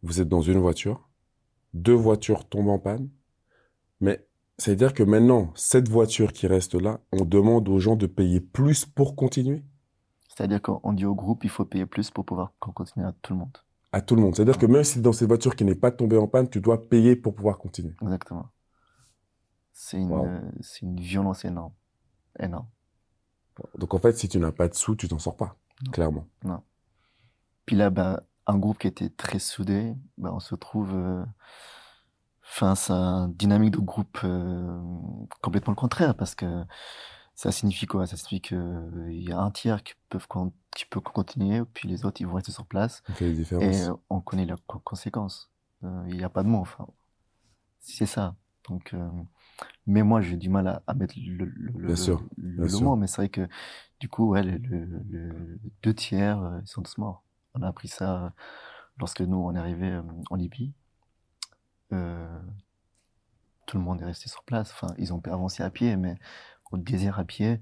Vous êtes dans une voiture, deux voitures tombent en panne, mais ça veut dire que maintenant, cette voiture qui reste là, on demande aux gens de payer plus pour continuer? C'est-à-dire qu'on dit au groupe, il faut payer plus pour pouvoir continuer à tout le monde à tout le monde. C'est-à-dire que même si dans cette voiture qui n'est pas tombée en panne, tu dois payer pour pouvoir continuer. Exactement. C'est une, une, violence énorme. Énorme. Donc en fait, si tu n'as pas de sous, tu t'en sors pas, clairement. Non. Puis là, bah, un groupe qui était très soudé, bah, on se trouve euh, face à une dynamique de groupe euh, complètement le contraire, parce que ça signifie quoi? Ça signifie qu'il euh, y a un tiers qui, peuvent, qui peut continuer, puis les autres, ils vont rester sur place. Et on connaît les conséquences. Euh, il n'y a pas de mots, enfin. C'est ça. Donc, euh, mais moi, j'ai du mal à, mettre le, le, le, mot, mais c'est vrai que, du coup, ouais, le, deux tiers, ils sont tous morts. On a appris ça lorsque nous, on est arrivé en Libye. tout le monde est resté sur place. Enfin, ils ont pu avancer à pied, mais au désert à pied,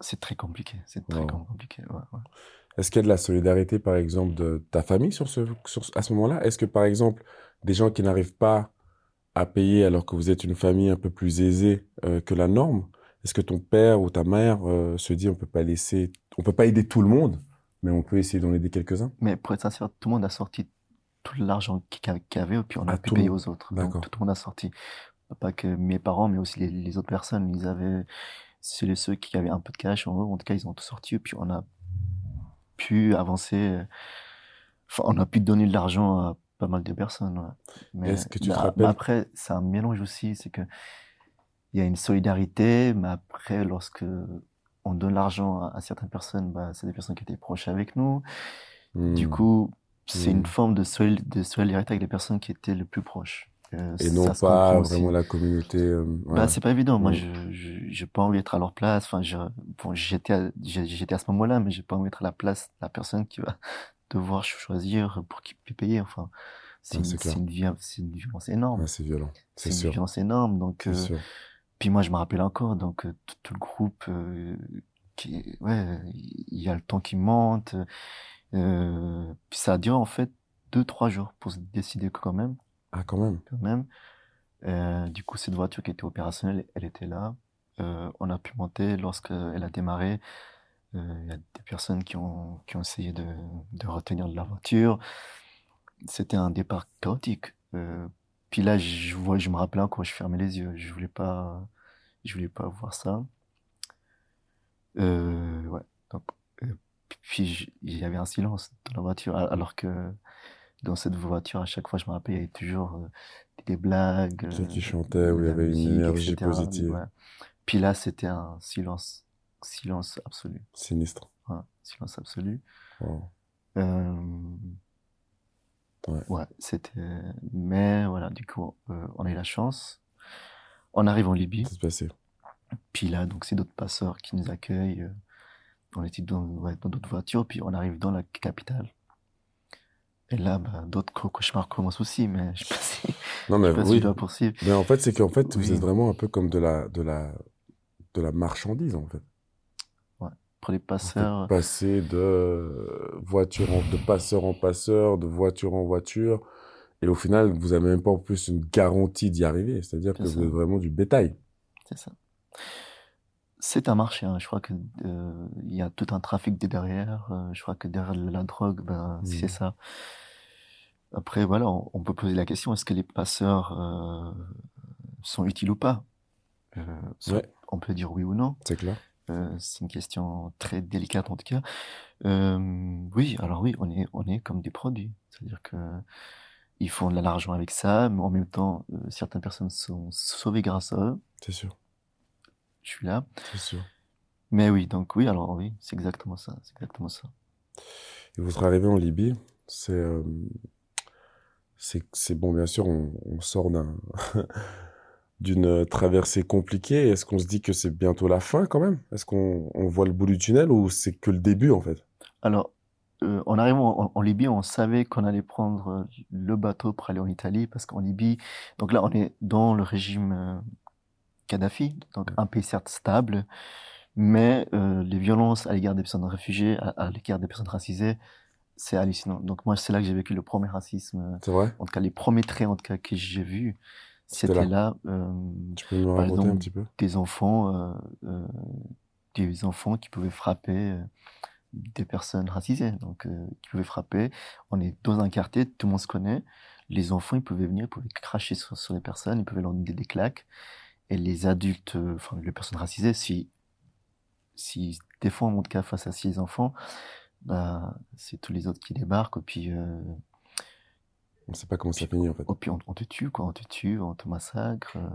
c'est très compliqué. C'est très compliqué. Est-ce qu'il y a de la solidarité, par exemple, de ta famille sur ce, à ce moment-là? Est-ce que, par exemple, des gens qui n'arrivent pas à payer alors que vous êtes une famille un peu plus aisée euh, que la norme, est-ce que ton père ou ta mère euh, se dit on peut pas laisser, on peut pas aider tout le monde, mais on peut essayer d'en aider quelques-uns. Mais pour être sincère, tout le monde a sorti tout l'argent qu'il y avait, et puis on a ah, pu payer aux autres. Donc, tout le monde a sorti. Pas que mes parents, mais aussi les, autres personnes, ils avaient, c'est ceux qui avaient un peu de cash, en, en tout cas, ils ont tout sorti, et puis on a pu avancer, enfin, on a pu donner de l'argent à pas mal de personnes. Mais, Est-ce que tu te rappelles... après, c'est un mélange aussi, c'est que il y a une solidarité, mais après, lorsque on donne l'argent à, certaines personnes, bah, c'est des personnes qui étaient proches avec nous. Du hmm. coup, c'est une hmm. forme de, de solidarité avec les personnes qui étaient le plus proches. Euh, et non pas vraiment la communauté. Euh, bah, c'est pas évident. Moi, je, j'ai pas envie d'être à leur place. Enfin, bon, j'étais, à, j'étais à ce moment-là, mais j'ai pas envie d'être à la place de la personne qui va devoir choisir pour qui payer. Enfin, c'est, une, c'est, une, c'est une, violence énorme. c'est violent. C'est, une violence énorme. Donc, euh, puis moi, je me rappelle encore, donc, tout, le groupe, qui, ouais, il y a le temps qui monte. puis ça a duré, en fait, deux, trois jours pour se décider quand même. Ah, quand même. Quand même. Euh, du coup, cette voiture qui était opérationnelle, elle était là. Euh, on a pu monter lorsqu'elle a démarré. Euh, il y a des personnes qui ont, qui ont essayé de, de retenir de la voiture. C'était un départ chaotique. Puis là, je, vois, je me rappelais encore, je fermais les yeux. Je voulais pas, je voulais pas voir ça. Euh, ouais. Donc, euh, puis il y avait un silence dans la voiture, alors que dans cette voiture, à chaque fois, je me rappelle, il y avait toujours euh, des blagues. Ceux qui chantaient, où il y avait une énergie positive. Puis là, c'était un silence, silence absolu. Sinistre. silence absolu. Ouais, c'était. Mais voilà, du coup, euh, on a eu la chance. On arrive en Libye. Ça se passait. Puis là, donc, c'est d'autres passeurs qui nous accueillent. On était dans d'autres voitures, puis on arrive dans la capitale. Et là, bah, d'autres cauchemars commencent aussi, mais je sais pas si, non, mais oui. poursuivre. Mais en fait, c'est qu'en fait, vous êtes vraiment un peu comme de la, de la, de la marchandise, en fait. Pour les passeurs. passer de voiture en, de passeur en passeur, de voiture en voiture. Et au final, vous avez même pas en plus une garantie d'y arriver. C'est-à-dire que vous êtes vraiment du bétail. C'est ça. C'est un marché. Hein. Je crois que euh, y a tout un trafic derrière. Euh, je crois que derrière la drogue, ben, c'est mmh. ça. Après, voilà, on, peut poser la question est-ce que les passeurs euh, sont utiles ou pas? Euh, On peut dire oui ou non. C'est clair. Euh, c'est une question très délicate en tout cas. oui, alors oui, on est, on est comme des produits. C'est-à-dire que ils font de l'argent avec ça, mais en même temps, euh, certaines personnes sont sauvées grâce à eux. C'est sûr. Je suis là. C'est sûr. Mais oui, donc oui, alors oui, c'est exactement ça. C'est exactement ça. Et vous serez arrivé en Libye, c'est euh, c'est bon, bien sûr, on, on sort d'un d'une traversée compliquée. Est-ce qu'on se dit que c'est bientôt la fin quand même? Est-ce qu'on on voit le bout du tunnel ou c'est que le début en fait? Alors, euh, en arrivant en, en Libye, on savait qu'on allait prendre euh, le bateau pour aller en Italie parce qu'en Libye, donc là, on est dans le régime euh, Kadhafi, donc un pays certes stable, mais euh, les violences à l'égard des personnes réfugiées, à, à l'égard des personnes racisées, c'est hallucinant. Donc moi, c'est là que j'ai vécu le premier racisme. En tout cas, les premiers traits en tout cas que j'ai vus, C'était là. là. euh, Tu peux me par raconter un exemple, petit peu? des enfants, euh, euh, des enfants qui pouvaient frapper des personnes racisées, donc euh, qui pouvaient frapper. On est dans un quartier, tout le monde se connaît. Les enfants, ils pouvaient venir, ils pouvaient cracher sur, sur les personnes, ils pouvaient leur donner des claques. Et les adultes, euh, enfin les personnes racisées, si si des fois en tout cas face à six enfants, bah c'est tous les autres qui débarquent et puis euh, On sait pas comment ça finit en fait. oh, puis on, on te tue quoi, on te tue, on te massacre. euh.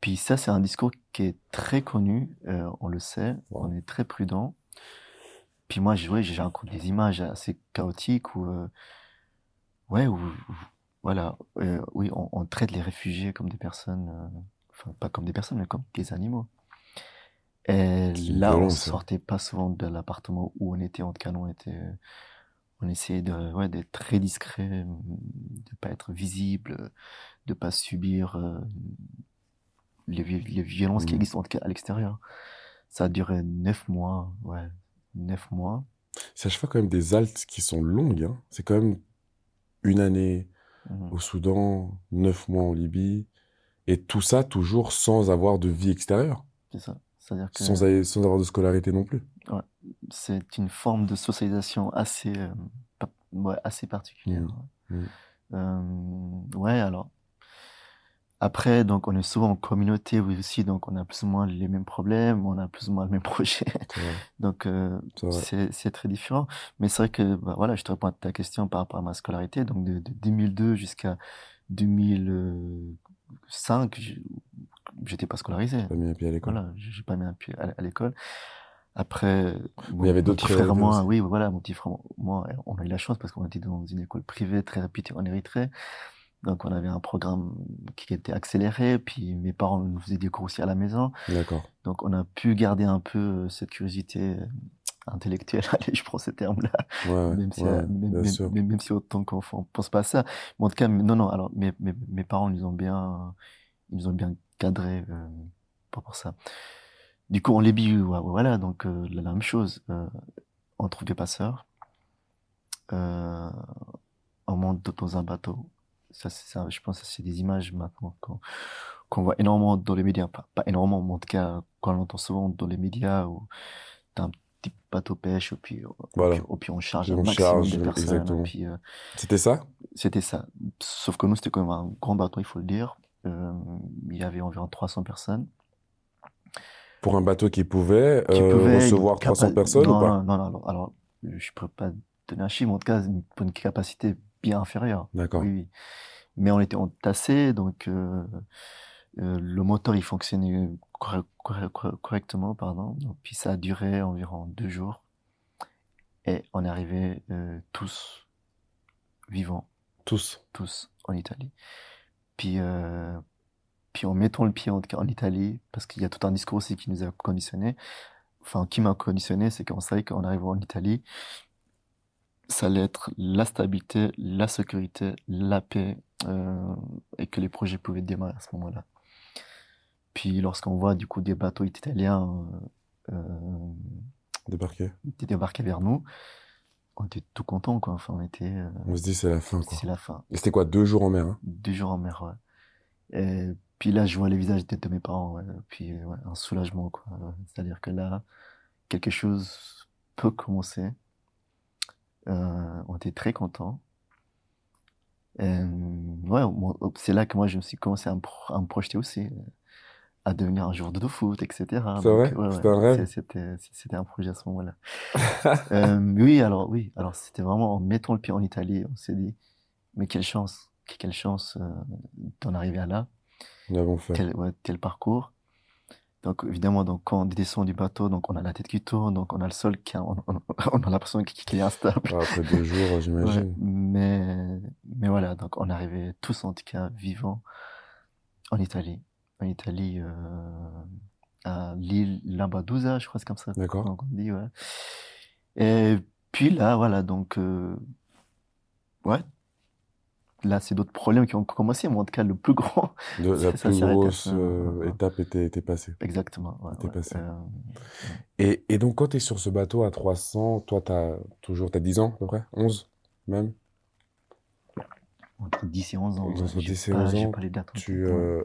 Puis ça, c'est un discours qui est très connu, euh, on le sait, Wow. on est très prudent. Puis moi, je- ouais, j'ai encore des images assez chaotiques où, euh, ouais, où, où- voilà, euh, oui, on, on traite les réfugiés comme des personnes, enfin pas comme des personnes, mais comme des animaux. Et là, on ça. sortait pas souvent de l'appartement où on était, en tout cas, on était, on essayait de, ouais, d'être très discret, de pas être visible, de pas subir euh, les, vi- les violences qui Mhm. existent à l'extérieur. Ça a duré neuf mois, ouais, neuf mois. C'est à chaque fois quand même des haltes qui sont longues. hein. C'est quand même une année Mhm. au Soudan, neuf mois en Libye, et tout ça toujours sans avoir de vie extérieure, C'est ça. C'est-à-dire que sans avoir de scolarité non plus. Ouais, c'est une forme de socialisation assez, euh, pa- ouais, assez particulière. Mhm. Euh, ouais, alors. Après, donc, on est souvent en communauté aussi, donc on a plus ou moins les mêmes problèmes, on a plus ou moins le même projet. Donc, euh, C'est très différent. Mais c'est vrai que, bah, voilà, je te réponds à ta question par rapport à ma scolarité. Donc, de, de 2002 jusqu'à 2005, j'ai- j'étais pas scolarisé. Pas mis un pied à l'école. Voilà, j'ai j'ai pas mis un pied à, à l'école. Après, mon, il y avait mon d'autres petit frère moi, oui, voilà, mon petit frère, moi, on a eu la chance parce qu'on était dans une école privée très réputée en Érythrée. Donc, on avait un programme qui était accéléré. Puis, mes parents nous faisaient des cours aussi à la maison. D'accord. Donc, on a pu garder un peu euh, cette curiosité euh, intellectuelle. Allez, je prends ce terme-là. Ouais, Même si, ouais, euh, même, bien même, sûr. même- même si autant qu'enfant, on pense pas à ça. Mais en tout cas, non, non, alors, mes, mes, mes parents, ils nous ont bien, ils nous ont bien cadré, euh, pas pour ça. Du coup, en Libye, voilà, donc, euh, la même chose. Euh, on trouve des passeurs. Euh, on monte dans un bateau. Ça, je pense que c'est des images maintenant qu'on voit énormément dans les médias. Pas, pas énormément, mais en tout cas, qu'on entend souvent dans les médias où t'as un petit bateau pêche, et puis, et puis, et puis on charge Et un on maximum charge, de personnes. euh, C'était ça? c'était ça. Sauf que nous, c'était quand même un grand bateau, il faut le dire. Euh, il y avait environ 300 personnes. Pour un bateau qui pouvait, qui euh, recevoir capa- 300 personnes non, ou pas? non, non, non, alors, je peux pas donner un chiffre, mais en tout cas, pour une capacité bien inférieure. D'accord. Oui, oui. Mais on était entassés, donc euh, euh, le moteur il fonctionnait corre- corre- corre- correctement, pardon. Donc, puis ça a duré environ deux jours et on est arrivés euh, tous vivants, Tous. tous en Italie. Puis puis en mettant le pied en, en Italie, parce qu'il y a tout un discours aussi qui nous a conditionnés. Enfin, qui m'a conditionné, c'est qu'on savait qu'en arrivant en Italie, ça allait être la stabilité, la sécurité, la paix, euh, et que les projets pouvaient démarrer à ce moment-là. Puis lorsqu'on voit du coup des bateaux italiens euh, euh, Débarqué. débarquer vers nous, on était tout contents, quoi. Enfin, on était, euh, On se dit c'est la fin, quoi. c'est la fin. Et c'était quoi, deux jours en mer, hein? Deux jours en mer, ouais. Et puis là, je vois les visages de, de mes parents, ouais. Puis euh, ouais, un soulagement, quoi. C'est-à-dire que là, quelque chose peut commencer. Euh, on était très contents. Et, euh, ouais, c'est là que moi, je me suis commencé à me, pro- à me projeter aussi, euh, à devenir un joueur de foot, etc. C'est vrai? ouais, C'était un c'était projet à ce moment-là. Euh, oui, alors oui, alors c'était vraiment en mettant le pied en Italie, on s'est dit, mais quelle chance, quelle chance euh, d'en arriver à là. Nous avons fait. Quel, ouais, quel parcours. Donc évidemment, donc quand on descend du bateau, donc on a la tête qui tourne, donc on a le sol qui, a, on, on, on a l'impression qu'il est instable. Ah, après deux jours, j'imagine. Ouais, mais mais voilà, donc on arrivait tous en tout cas vivants en Italie, en Italie, euh, à l'île Lampedusa, je crois c'est comme ça. D'accord. Donc on dit ouais. Et puis là, voilà, donc euh, ouais, là, c'est d'autres problèmes qui ont commencé, mais en tout cas, le plus grand. De, la ça plus grosse euh, Ouais. étape était, était passée. Exactement. Ouais, T'es ouais. passé. Euh, Et, et donc, quand tu es sur ce bateau à 300, toi, tu as toujours t'as 10 ans à peu près? 11 même? Entre 10 et 11 ans. Entre ouais, 10 j'ai et pas, 11 j'ai ans, pas les dates tu, euh,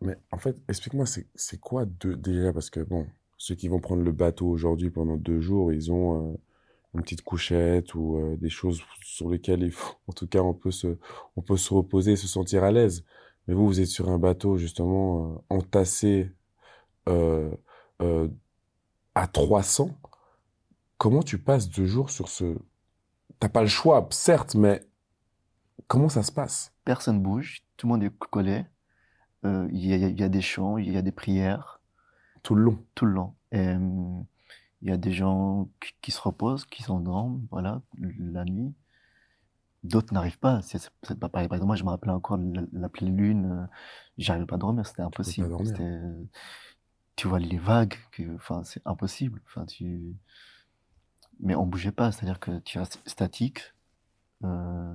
Mais en fait, explique-moi, c'est c'est quoi de, déjà Parce que, bon, ceux qui vont prendre le bateau aujourd'hui pendant deux jours, ils ont une petite couchette ou euh, des choses sur lesquelles, il faut, en tout cas, on peut se, on peut se reposer et se sentir à l'aise. Mais vous, vous êtes sur un bateau, justement, euh, entassé euh, à 300. Comment tu passes deux jours sur ce... T'as pas le choix, certes, mais comment ça se passe? Personne bouge, tout le monde est collé. Il y a, y a des chants, il y a des prières Tout le long. tout le long. Et, euh, il y a des gens qui, se reposent, qui s'endorment, voilà, la nuit. D'autres n'arrivent pas. Par exemple, moi, je me rappelle encore la, la pleine lune. euh, J'arrivais pas à dormir, c'était impossible. C'était, tu vois les vagues, que, enfin, c'est impossible. Enfin, tu, mais on bougeait pas, c'est-à-dire que tu restes statique. Euh,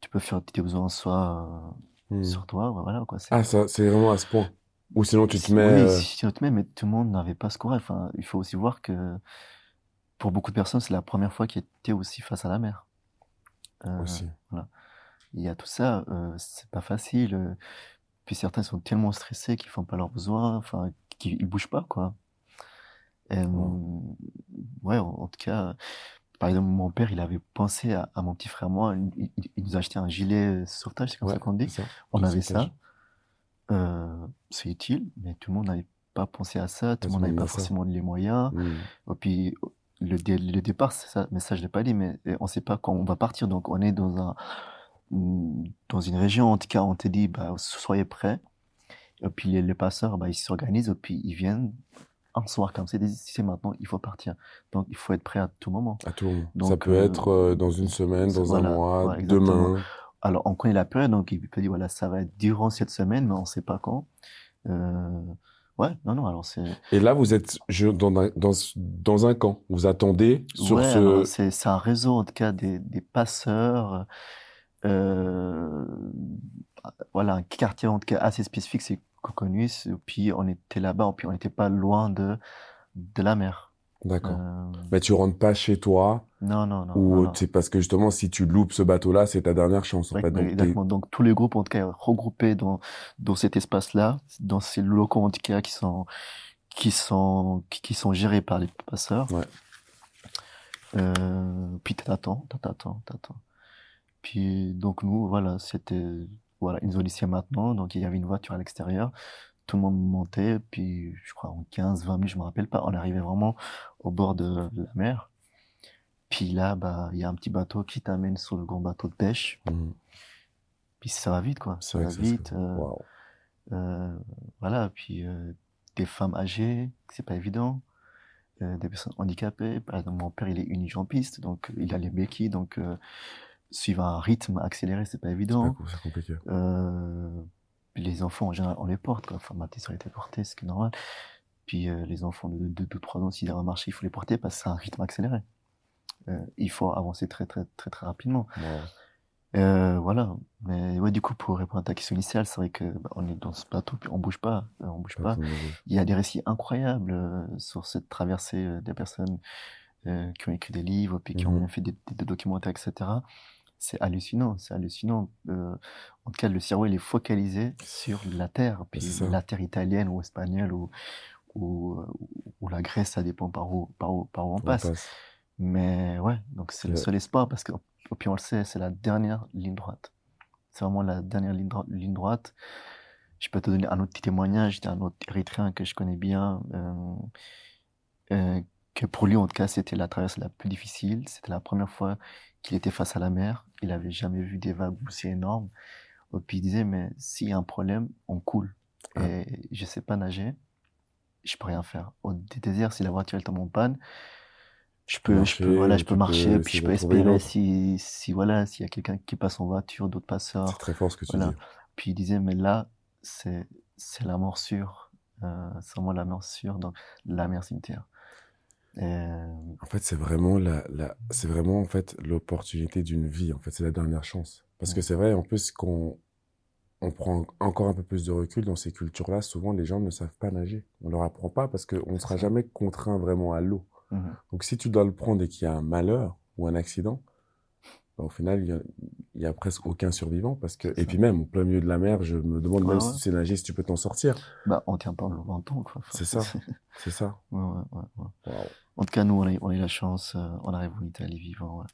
tu peux faire tes besoins soit Hmm. sur toi, voilà quoi. c'est- Ah, ça, c'est vraiment à ce point. Ou sinon, tu te mets... Oui, si tu te mets, mais tout le monde n'avait pas ce courage. Enfin, il faut aussi voir que pour beaucoup de personnes, c'est la première fois qu'ils étaient aussi face à la mer. Euh, Aussi. il y a tout ça, euh, c'est pas facile. Puis certains sont tellement stressés qu'ils font pas leurs besoins, enfin, qu'ils ils bougent pas, quoi. Et, ouais, en, en tout cas, par exemple, mon père, il avait pensé à, à mon petit frère, moi, il, il- il nous a acheté un gilet sauvetage, c'est comme Ouais, ça qu'on dit. ça. On avait ça. Euh, c'est utile, mais tout le monde n'avait pas pensé à ça, tout le monde n'avait pas ça. forcément les moyens. Et puis, le, dé- le départ, c'est ça, mais ça, je l'ai pas dit, mais euh, on sait pas quand on va partir. Donc, on est dans un, dans une région, en tout cas, on te dit, bah, soyez prêts. Et puis, les, les passeurs, bah, ils s'organisent, et puis ils viennent un soir comme disent, c'est maintenant, il faut partir. Donc, il faut être prêt à tout moment. À tout moment. ça peut euh, être euh, dans une semaine, dans voilà, un mois, demain. Alors, on connaît la période, donc il peut dire, voilà, ça va être durant cette semaine, mais on sait pas quand. Euh, ouais, non, non, alors c'est, Et là, vous êtes dans un, dans, dans un camp. Vous attendez sur ouais, ce... c'est, c'est un réseau, en tout cas, des, des passeurs, euh, voilà, un quartier, en tout cas, assez spécifique, c'est c'est- puis on était là-bas, puis on n'était pas loin de, de la mer. D'accord. Euh, Mais tu rentres pas chez toi non, non, non, ou c'est parce que justement, si tu loupes ce bateau-là, c'est ta dernière chance. En Ouais, fait. ouais, Donc, exactement. Donc tous les groupes en tout cas regroupés dans dans cet espace-là, dans ces locaux en tout cas qui sont qui sont qui, qui sont gérés par les passeurs. Ouais. Euh, puis t'attends, t'attends, t'attends. Puis donc nous voilà, c'était voilà, ont dit c'est maintenant, donc il y avait une voiture à l'extérieur. Tout le monde montait, puis je crois en 15, 20 minutes, je me rappelle pas, on arrivait vraiment au bord de la mer. Puis là, bah, il y a un petit bateau qui t'amène sur le grand bateau de pêche. Hmm. Puis ça va vite, quoi. Ça va vite. euh, euh, voilà. Puis euh, des femmes âgées, c'est pas évident. Des personnes handicapées. Par exemple, mon père, il est unijambiste, donc il a les béquilles, donc suivre un rythme accéléré, c'est pas évident. c'est compliqué. Euh, les enfants, en général, on les porte, quoi. Enfin, ma petite sœur était portée, ce qui est normal. Puis euh, les enfants de 2-3 ans, s'ils doivent marcher, il faut les porter parce que c'est un rythme accéléré. Euh, il faut avancer très, très, très, très rapidement. Euh, voilà. Mais ouais, du coup, pour répondre à ta question initiale, c'est vrai que bah, on est dans ce bateau, puis on bouge pas, on bouge pas. Il y a des récits incroyables sur cette traversée des personnes qui ont écrit des livres, puis qui ont Mhm. fait des, des- des documentaires, etc. C'est hallucinant, c'est hallucinant. Euh, en tout cas, le cerveau, il est focalisé sur la terre, puis la terre italienne ou espagnole ou, ou, euh, ou la Grèce, ça dépend par où, par où, par où on on passe. passe. Mais ouais, donc c'est le seul espoir parce que, puis on le sait, c'est la dernière ligne droite. C'est vraiment la dernière ligne, dro- ligne droite. Je peux te donner un autre petit témoignage d'un autre Érythréen que je connais bien, euh, euh, que pour lui, en tout cas, c'était la traversée la plus difficile. C'était la première fois qu'il était face à la mer. Il avait jamais vu des vagues aussi énormes. Et puis il disait, mais s'il y a un problème, on coule. Et je sais pas nager, je peux rien faire. Au désert, si la voiture elle tombe en panne, je peux, je peux, voilà, je peux marcher, puis je peux espérer si, si, voilà, s'il y a quelqu'un qui passe en voiture, d'autres passeurs. C'est très fort ce que tu dis. Puis il disait, mais là, c'est, c'est la morsure. Euh, c'est vraiment la morsure, donc la mer cimetière. En fait, c'est vraiment la, la c'est vraiment en fait l'opportunité d'une vie. En fait, c'est la dernière chance. Parce que c'est vrai, en plus, qu'on on prend encore un peu plus de recul dans ces cultures-là, souvent les gens ne savent pas nager. On leur apprend pas parce qu'on ne sera jamais contraint vraiment à l'eau. Mmh Donc si tu dois le prendre et qu'il y a un malheur ou un accident, bah, au final, il y, a, presque aucun survivant. Parce que... Et puis même, au plein milieu de la mer, je me demande même si tu sais nager, si tu peux t'en sortir. Bah, on tient pas longtemps. Quoi. C'est ça, c'est ça. Ouais, ouais, En tout cas, nous, on a, on a eu la chance, euh, on arrive en Italie vivant.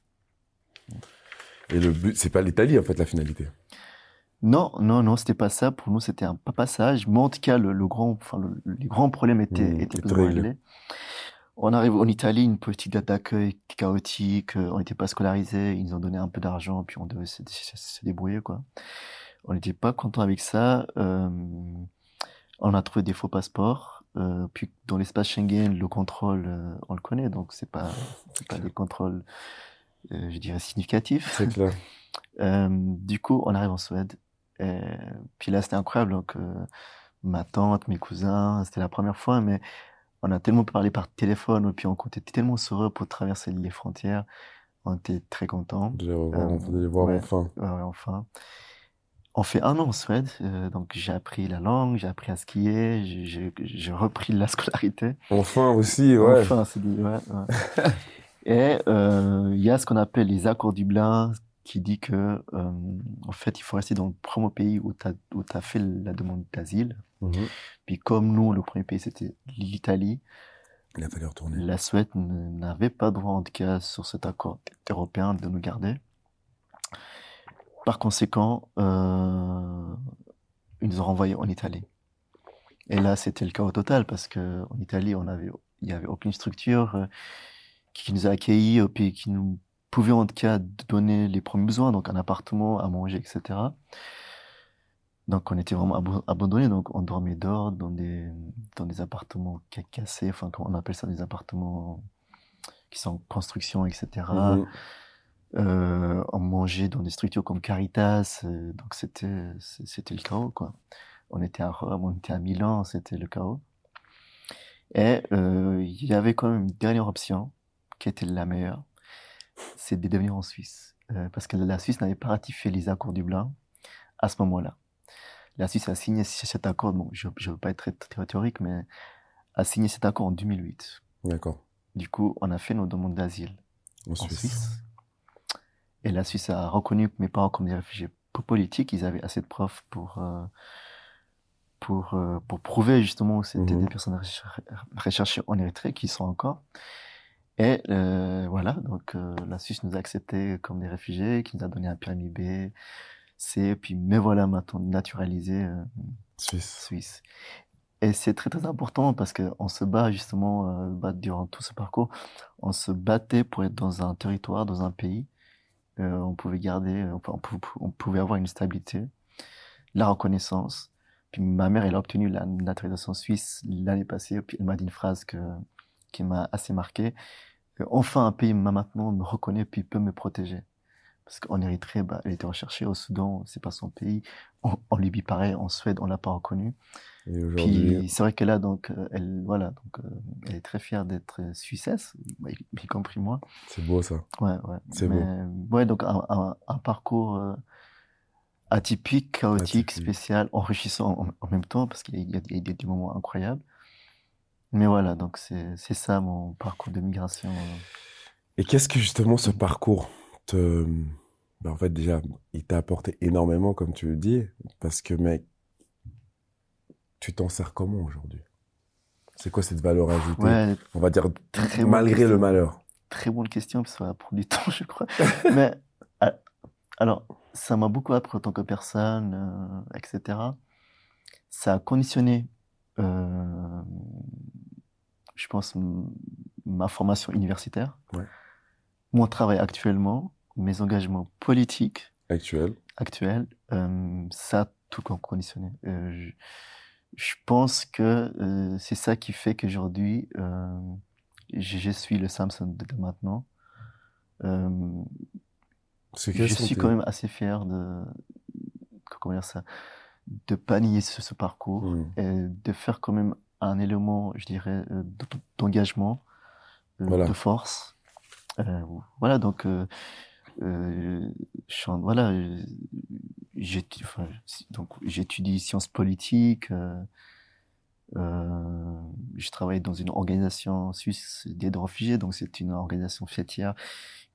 Et le but, c'est pas l'Italie, en fait, la finalité. Non, non, non, c'était pas ça. Pour nous, c'était un pas passage. Mais en tout cas, le, grand, enfin, le, les grands problèmes étaient, mmh, étaient réglés. On arrive en Italie, une politique d'accueil chaotique. Euh, on n'était pas scolarisés. Ils nous ont donné un peu d'argent, puis on devait se, débrouiller, quoi. On n'était pas content avec ça. Euh, on a trouvé des faux passeports. Euh, puis dans l'espace Schengen, le contrôle, on le connaît, donc c'est pas, pas des contrôles, je dirais significatifs. C'est clair. du coup, on arrive en Suède. Et puis là, c'était incroyable. Donc, ma tante, mes cousins, c'était la première fois, mais on a tellement parlé par téléphone, et puis on était tellement heureux pour traverser les frontières. On était très contents. on voulait les voir enfin. Ouais, enfin. On fait un an en Suède, donc j'ai appris la langue, j'ai appris à skier, j'ai repris la scolarité. Enfin aussi, ouais. Enfin, c'est dit, ouais. Et il y a ce qu'on appelle les accords Dublin, qui dit que, euh, en fait, il faut rester dans le premier pays où tu as, fait la demande d'asile. Mmh Puis comme nous, le premier pays, c'était l'Italie. Il a fallu retourner. La Suède n'avait pas droit, en tout cas, sur cet accord européen, de nous garder. Par conséquent, euh, ils nous ont renvoyés en Italie. Et là, c'était le chaos total parce que en Italie, on avait, il y avait aucune structure euh, qui nous a accueillis, puis qui nous pouvait en tout cas donner les premiers besoins, donc un appartement, à manger, etc. Donc on était vraiment abandonnés, donc on dormait dehors dans des, dans des appartements cassés, enfin on appelle ça des appartements qui sont en construction, etc. Mmh euh, on mangeait dans des structures comme Caritas, euh, donc c'était c'était le chaos quoi. On était à Rome, on était à Milan, c'était le chaos. Et euh, il y avait quand même une dernière option qui était la meilleure, c'est de devenir en Suisse. Euh, parce que la Suisse n'avait pas ratifié les accords du Blanc à ce moment-là. La Suisse a signé cet accord, bon, je ne veux pas être très théorique, mais a signé cet accord en 2008. D'accord. Du coup, on a fait nos demandes d'asile en, Suisse. Et la Suisse a reconnu mes parents comme des réfugiés politiques. Ils avaient assez de preuves pour, euh, pour, euh, pour prouver justement que c'était mhm. des personnes recherchées en Érythrée qui sont encore. Et euh, voilà, donc euh, la Suisse nous a acceptés comme des réfugiés, qui nous a donné un permis B, C, puis me voilà maintenant naturalisé euh, Suisse. Suisse. Et c'est très très important parce qu'on se bat justement euh, durant tout ce parcours, on se battait pour être dans un territoire, dans un pays. On pouvait garder, on, on, pouvait avoir une stabilité, la reconnaissance. Puis ma mère, elle a obtenu la naturalisation suisse l'année passée. Puis elle m'a dit une phrase que qui m'a assez marqué. Enfin, un pays maintenant me reconnaît puis peut me protéger. Parce qu'en Érythrée, bah, elle était recherchée. Au Soudan, c'est pas son pays. En, Libye, pareil. En Suède, on l'a pas reconnue. Puis c'est vrai qu'elle a donc, euh, elle, voilà, donc, euh, elle est très fière d'être suissesse, y compris moi. C'est beau ça. Ouais, ouais. C'est beau. Ouais, donc un, un, parcours euh, atypique, chaotique, spécial, enrichissant en, même temps, parce qu'il y, y, a des moments incroyables. Mais voilà, donc c'est ça mon parcours de migration. Euh. Et qu'est-ce que justement ce parcours te... Ben, en fait, déjà, il t'a apporté énormément, comme tu le dis, parce que, mec, tu t'en sers comment aujourd'hui? C'est quoi cette valeur ajoutée? On va dire, malgré le malheur. Très bonne question, parce que ça va prendre du temps, je crois. Mais, alors, ça m'a beaucoup appris en tant que personne, euh, etc. Ça a conditionné euh, je pense, ma formation universitaire, Ouais. mon travail actuellement, mes engagements politiques Actuel. actuels, euh, ça a tout con- conditionné. Euh, je, je pense que euh, c'est ça qui fait qu'aujourd'hui, je, je suis le Samson de, de maintenant. Je suis quand même assez fier de, comment dire ça, de pas nier ce, ce parcours et de faire quand même un élément, je dirais, euh, d'engagement, euh, Voilà. de force. Voilà, donc, je suis en- voilà, j'étu- enfin, si- donc, j'étudie sciences politiques. Euh, je travaille dans une organisation suisse d'aide aux réfugiés, donc c'est une organisation fêtière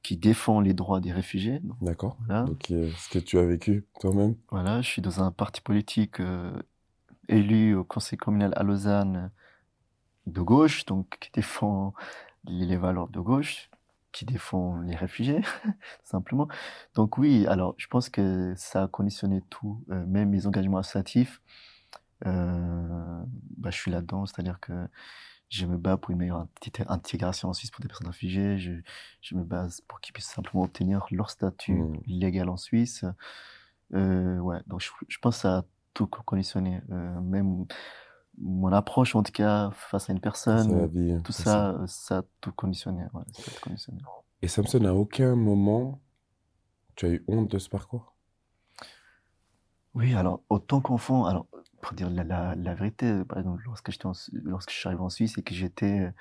qui défend les droits des réfugiés. D'accord. voilà. Donc, euh, ce que tu as vécu toi-même. Voilà, je suis dans un parti politique euh, élu au conseil communal à Lausanne de gauche, donc qui défend les valeurs de gauche, qui défend les réfugiés, simplement. Donc oui, alors je pense que ça a conditionné tout, euh, même mes engagements associatifs. Euh, bah, je suis là-dedans, c'est-à-dire que je me bats pour une meilleure intégration en Suisse pour des personnes réfugiées. Je, je me base pour qu'ils puissent simplement obtenir leur statut Mm. légal en Suisse. Euh, ouais, donc je, je pense que ça a tout co- conditionné. Euh, même mon approche, en tout cas, face à une personne, vie. tout ça, euh, ça a tout conditionné. Ouais, ça a tout conditionné. Et Samson, à aucun moment, tu as eu honte de ce parcours? Oui, alors, autant qu'enfant, alors, pour dire la, la, la vérité, euh, par exemple, lorsque en lorsque je suis arrivé en Suisse et que j'étais euh,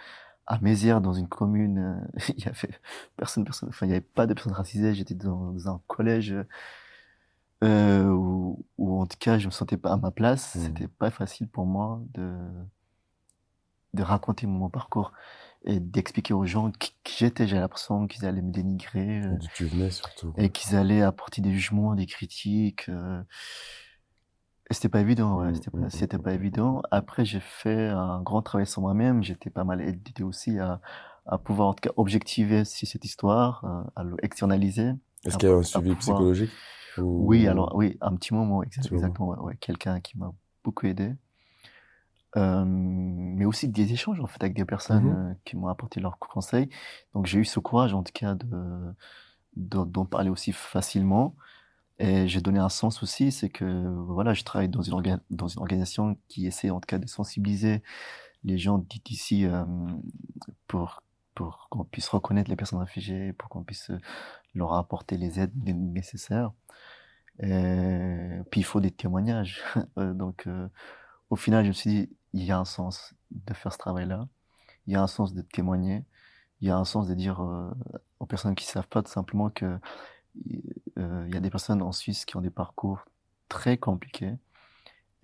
à Mézières, dans une commune, euh, il y avait personne, personne, enfin, il n'y avait pas de personnes racisées, j'étais dans un collège, euh, où, où, en tout cas, je me sentais pas à ma place, Mhm. c'était pas facile pour moi de, de raconter mon parcours et d'expliquer aux gens qui, qui j'étais. J'avais l'impression qu'ils allaient me dénigrer, euh, D'où tu venais surtout. et qu'ils allaient apporter des jugements, des critiques. euh, et c'était pas évident, ouais, Mm, c'était mm, pas, évident. Après, j'ai fait un grand travail sur moi-même. J'étais pas mal aidé aussi à, à pouvoir, en tout cas, objectiver cette histoire, euh, à l'externaliser. Est-ce qu'il y a un suivi pouvoir- psychologique? Ou- Oui, alors, oui, un petit moment, exactement, ouais, ouais, quelqu'un qui m'a beaucoup aidé. Euh, mais aussi des échanges, en fait, avec des personnes Mhm. euh, qui m'ont apporté leurs conseils. Donc, j'ai eu ce courage, en tout cas, de, d'en parler aussi facilement. Et j'ai donné un sens aussi, c'est que voilà, je travaille dans une, dans une organisation qui essaie en tout cas de sensibiliser les gens d'ici euh, puisse reconnaître les personnes réfugiées, pour qu'on puisse leur apporter les aides né- nécessaires. Et puis il faut des témoignages. Euh, Donc euh, au final, je me suis dit, il y a un sens de faire ce travail-là, il y a un sens de témoigner, il y a un sens de dire euh, aux personnes qui ne savent pas tout simplement que euh, il y a des personnes en Suisse qui ont des parcours très compliqués.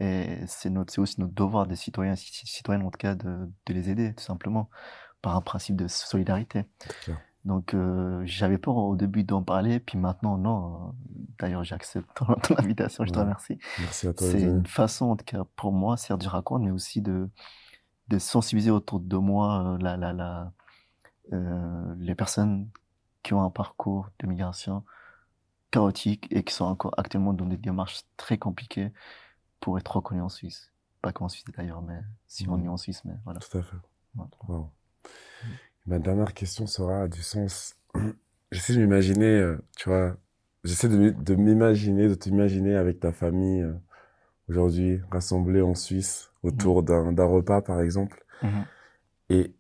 Et c'est aussi notre devoir des citoyens, citoyennes en tout cas, de les aider, tout simplement, par un principe de solidarité. C'est. Donc, euh, j'avais peur au début d'en parler, puis maintenant, non. D'ailleurs, j'accepte ton, ton invitation, je te remercie. Merci à toi. C'est une façon, en tout cas, pour moi, certes, du raconte, mais aussi de, de sensibiliser autour de moi euh, la, la, la, euh, les personnes qui ont un parcours de migration chaotique et qui sont encore actuellement dans des démarches très compliquées pour être reconnus en Suisse. Pas qu'en Suisse d'ailleurs, mais si on Mhm. est en Suisse, mais voilà. Tout à fait. Ouais. Wow. Ma dernière question sera du sens. J'essaie de m'imaginer, euh, tu vois, j'essaie de, m'imaginer, de t'imaginer avec ta famille euh, aujourd'hui, rassemblée en Suisse autour d'un d'un repas, par exemple. Mhm. Et,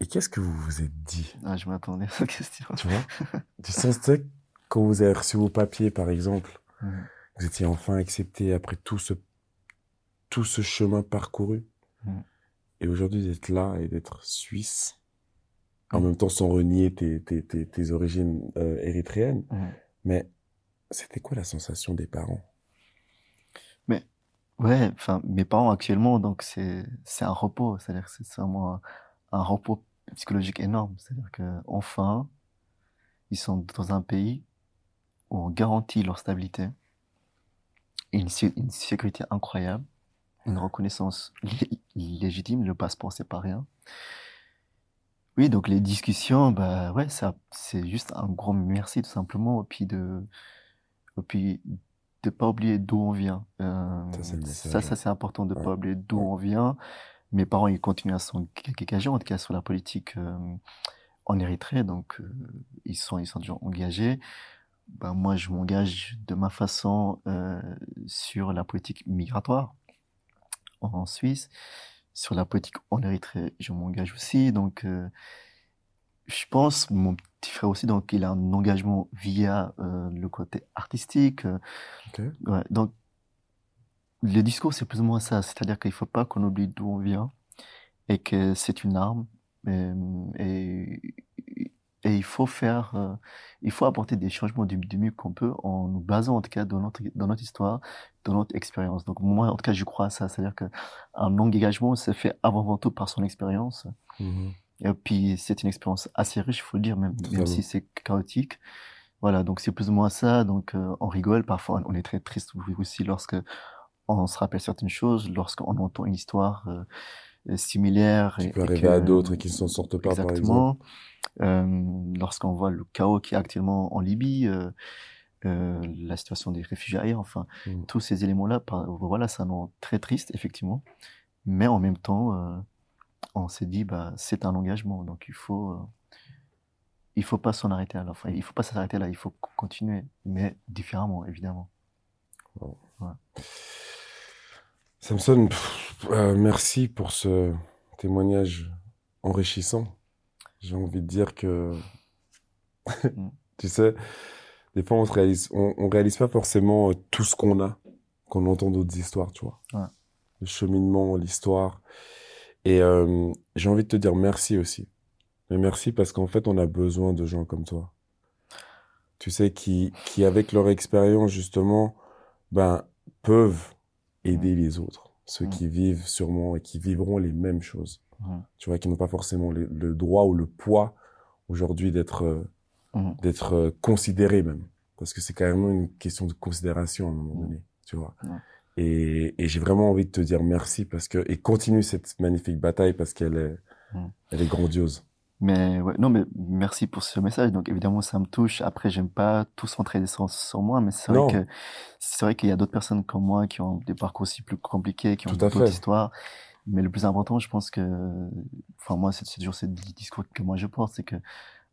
et qu'est-ce que vous vous êtes dit? Ah, je m'attendais à cette question. Tu vois? Du sens, tu quand vous avez reçu vos papiers, par exemple, Mhm. vous étiez enfin accepté après tout ce, tout ce chemin parcouru? Et aujourd'hui d'être là et d'être suisse, en même temps sans renier tes, tes, tes, tes origines euh, érythréennes. Mais c'était quoi la sensation des parents? Ouais, enfin, mes parents actuellement, donc c'est un repos, c'est-à-dire que c'est vraiment un, un repos psychologique énorme. C'est-à-dire que enfin, ils sont dans un pays où on garantit leur stabilité, une, une sécurité incroyable, une reconnaissance légitime. Le passeport, c'est pas rien. Oui, donc les discussions, bah ouais, ça, c'est juste un gros merci tout simplement, et puis de, et puis de pas oublier d'où on vient. Euh, Ça, ça, c'est important de ouais. pas oublier d'où Ouais. on vient, mes parents, ils continuent à s'engager, en tout cas sur la politique en Érythrée, donc ils sont ils sont déjà engagés. Ben, moi, je m'engage de ma façon sur la politique migratoire en Suisse, sur la politique en Érythrée, je m'engage aussi. Donc, je pense, mon petit frère aussi, donc il a un engagement via le côté artistique. Ouais, donc, le discours, c'est plus ou moins ça. C'est-à-dire qu'il ne faut pas qu'on oublie d'où on vient et que c'est une arme. Et, et, il faut faire, euh, il faut apporter des changements du, mieux qu'on peut en nous basant en tout cas dans notre, dans notre histoire, notre expérience. Donc moi, en tout cas, je crois à ça. C'est-à-dire qu'un engagement se fait avant tout par son expérience. Mmh et puis c'est une expérience assez riche, il faut le dire, même, même si c'est chaotique. Voilà, donc c'est plus ou moins ça. Donc euh, on rigole, parfois on est très triste aussi lorsque on se rappelle certaines choses lorsqu'on entend une histoire euh, similaire. Qui peut arriver à d'autres et qui ne s'en sortent pas, par exemple. Euh, lorsqu'on voit le chaos qui est actuellement en Libye, euh, euh la situation des réfugiés enfin, mmh. tous ces éléments-là, voilà, ça rend très triste, effectivement. Mais en même temps, euh, on s'est dit, bah, c'est un engagement, donc il faut, il faut pas s'en arrêter à la fin. Il faut pas s'arrêter là, il faut continuer, mais différemment, évidemment. Samson, euh, merci pour ce témoignage enrichissant. J'ai envie de dire que, mm. tu sais, des fois on ne réalise, on, réalise pas forcément euh, tout ce qu'on a quand on entend d'autres histoires, tu vois. Le cheminement, l'histoire. Et euh, j'ai envie de te dire merci aussi. Mais merci parce qu'en fait, on a besoin de gens comme toi. Tu sais, qui, qui avec leur expérience, justement, ben, peuvent aider les autres, ceux qui vivent sûrement et qui vivront les mêmes choses. Tu vois, qui n'ont pas forcément le, droit ou le poids aujourd'hui d'être euh, d'être euh, considérés même, parce que c'est carrément une question de considération à un moment donné, tu vois. Et, et j'ai vraiment envie de te dire merci parce que et continue cette magnifique bataille parce qu'elle est elle est grandiose. Mais ouais, non, mais merci pour ce message. Donc évidemment, ça me touche. Après, j'aime pas tout centrer sur, sur moi, mais c'est vrai que c'est vrai qu'il y a d'autres personnes comme moi qui ont des parcours aussi plus compliqués, qui ont d'autres histoires. Mais le plus important, je pense que, enfin moi, c'est toujours ce discours que moi je porte, c'est que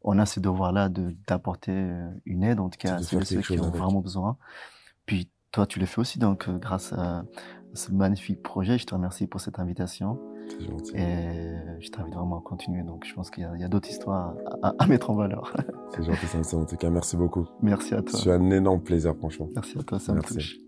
on a ce devoir-là de d'apporter euh, une aide, en tout cas à ceux, qui ont vraiment besoin. Puis toi, tu le fais aussi, donc euh, grâce à ce magnifique projet, je te remercie pour cette invitation. C'est gentil. Et je t'invite vraiment à continuer. Donc, je pense qu'il y a, d'autres histoires à, mettre en valeur. C'est gentil, ça En tout cas, merci beaucoup. Merci à toi. C'est un énorme plaisir, franchement. Merci à toi, ça me touche.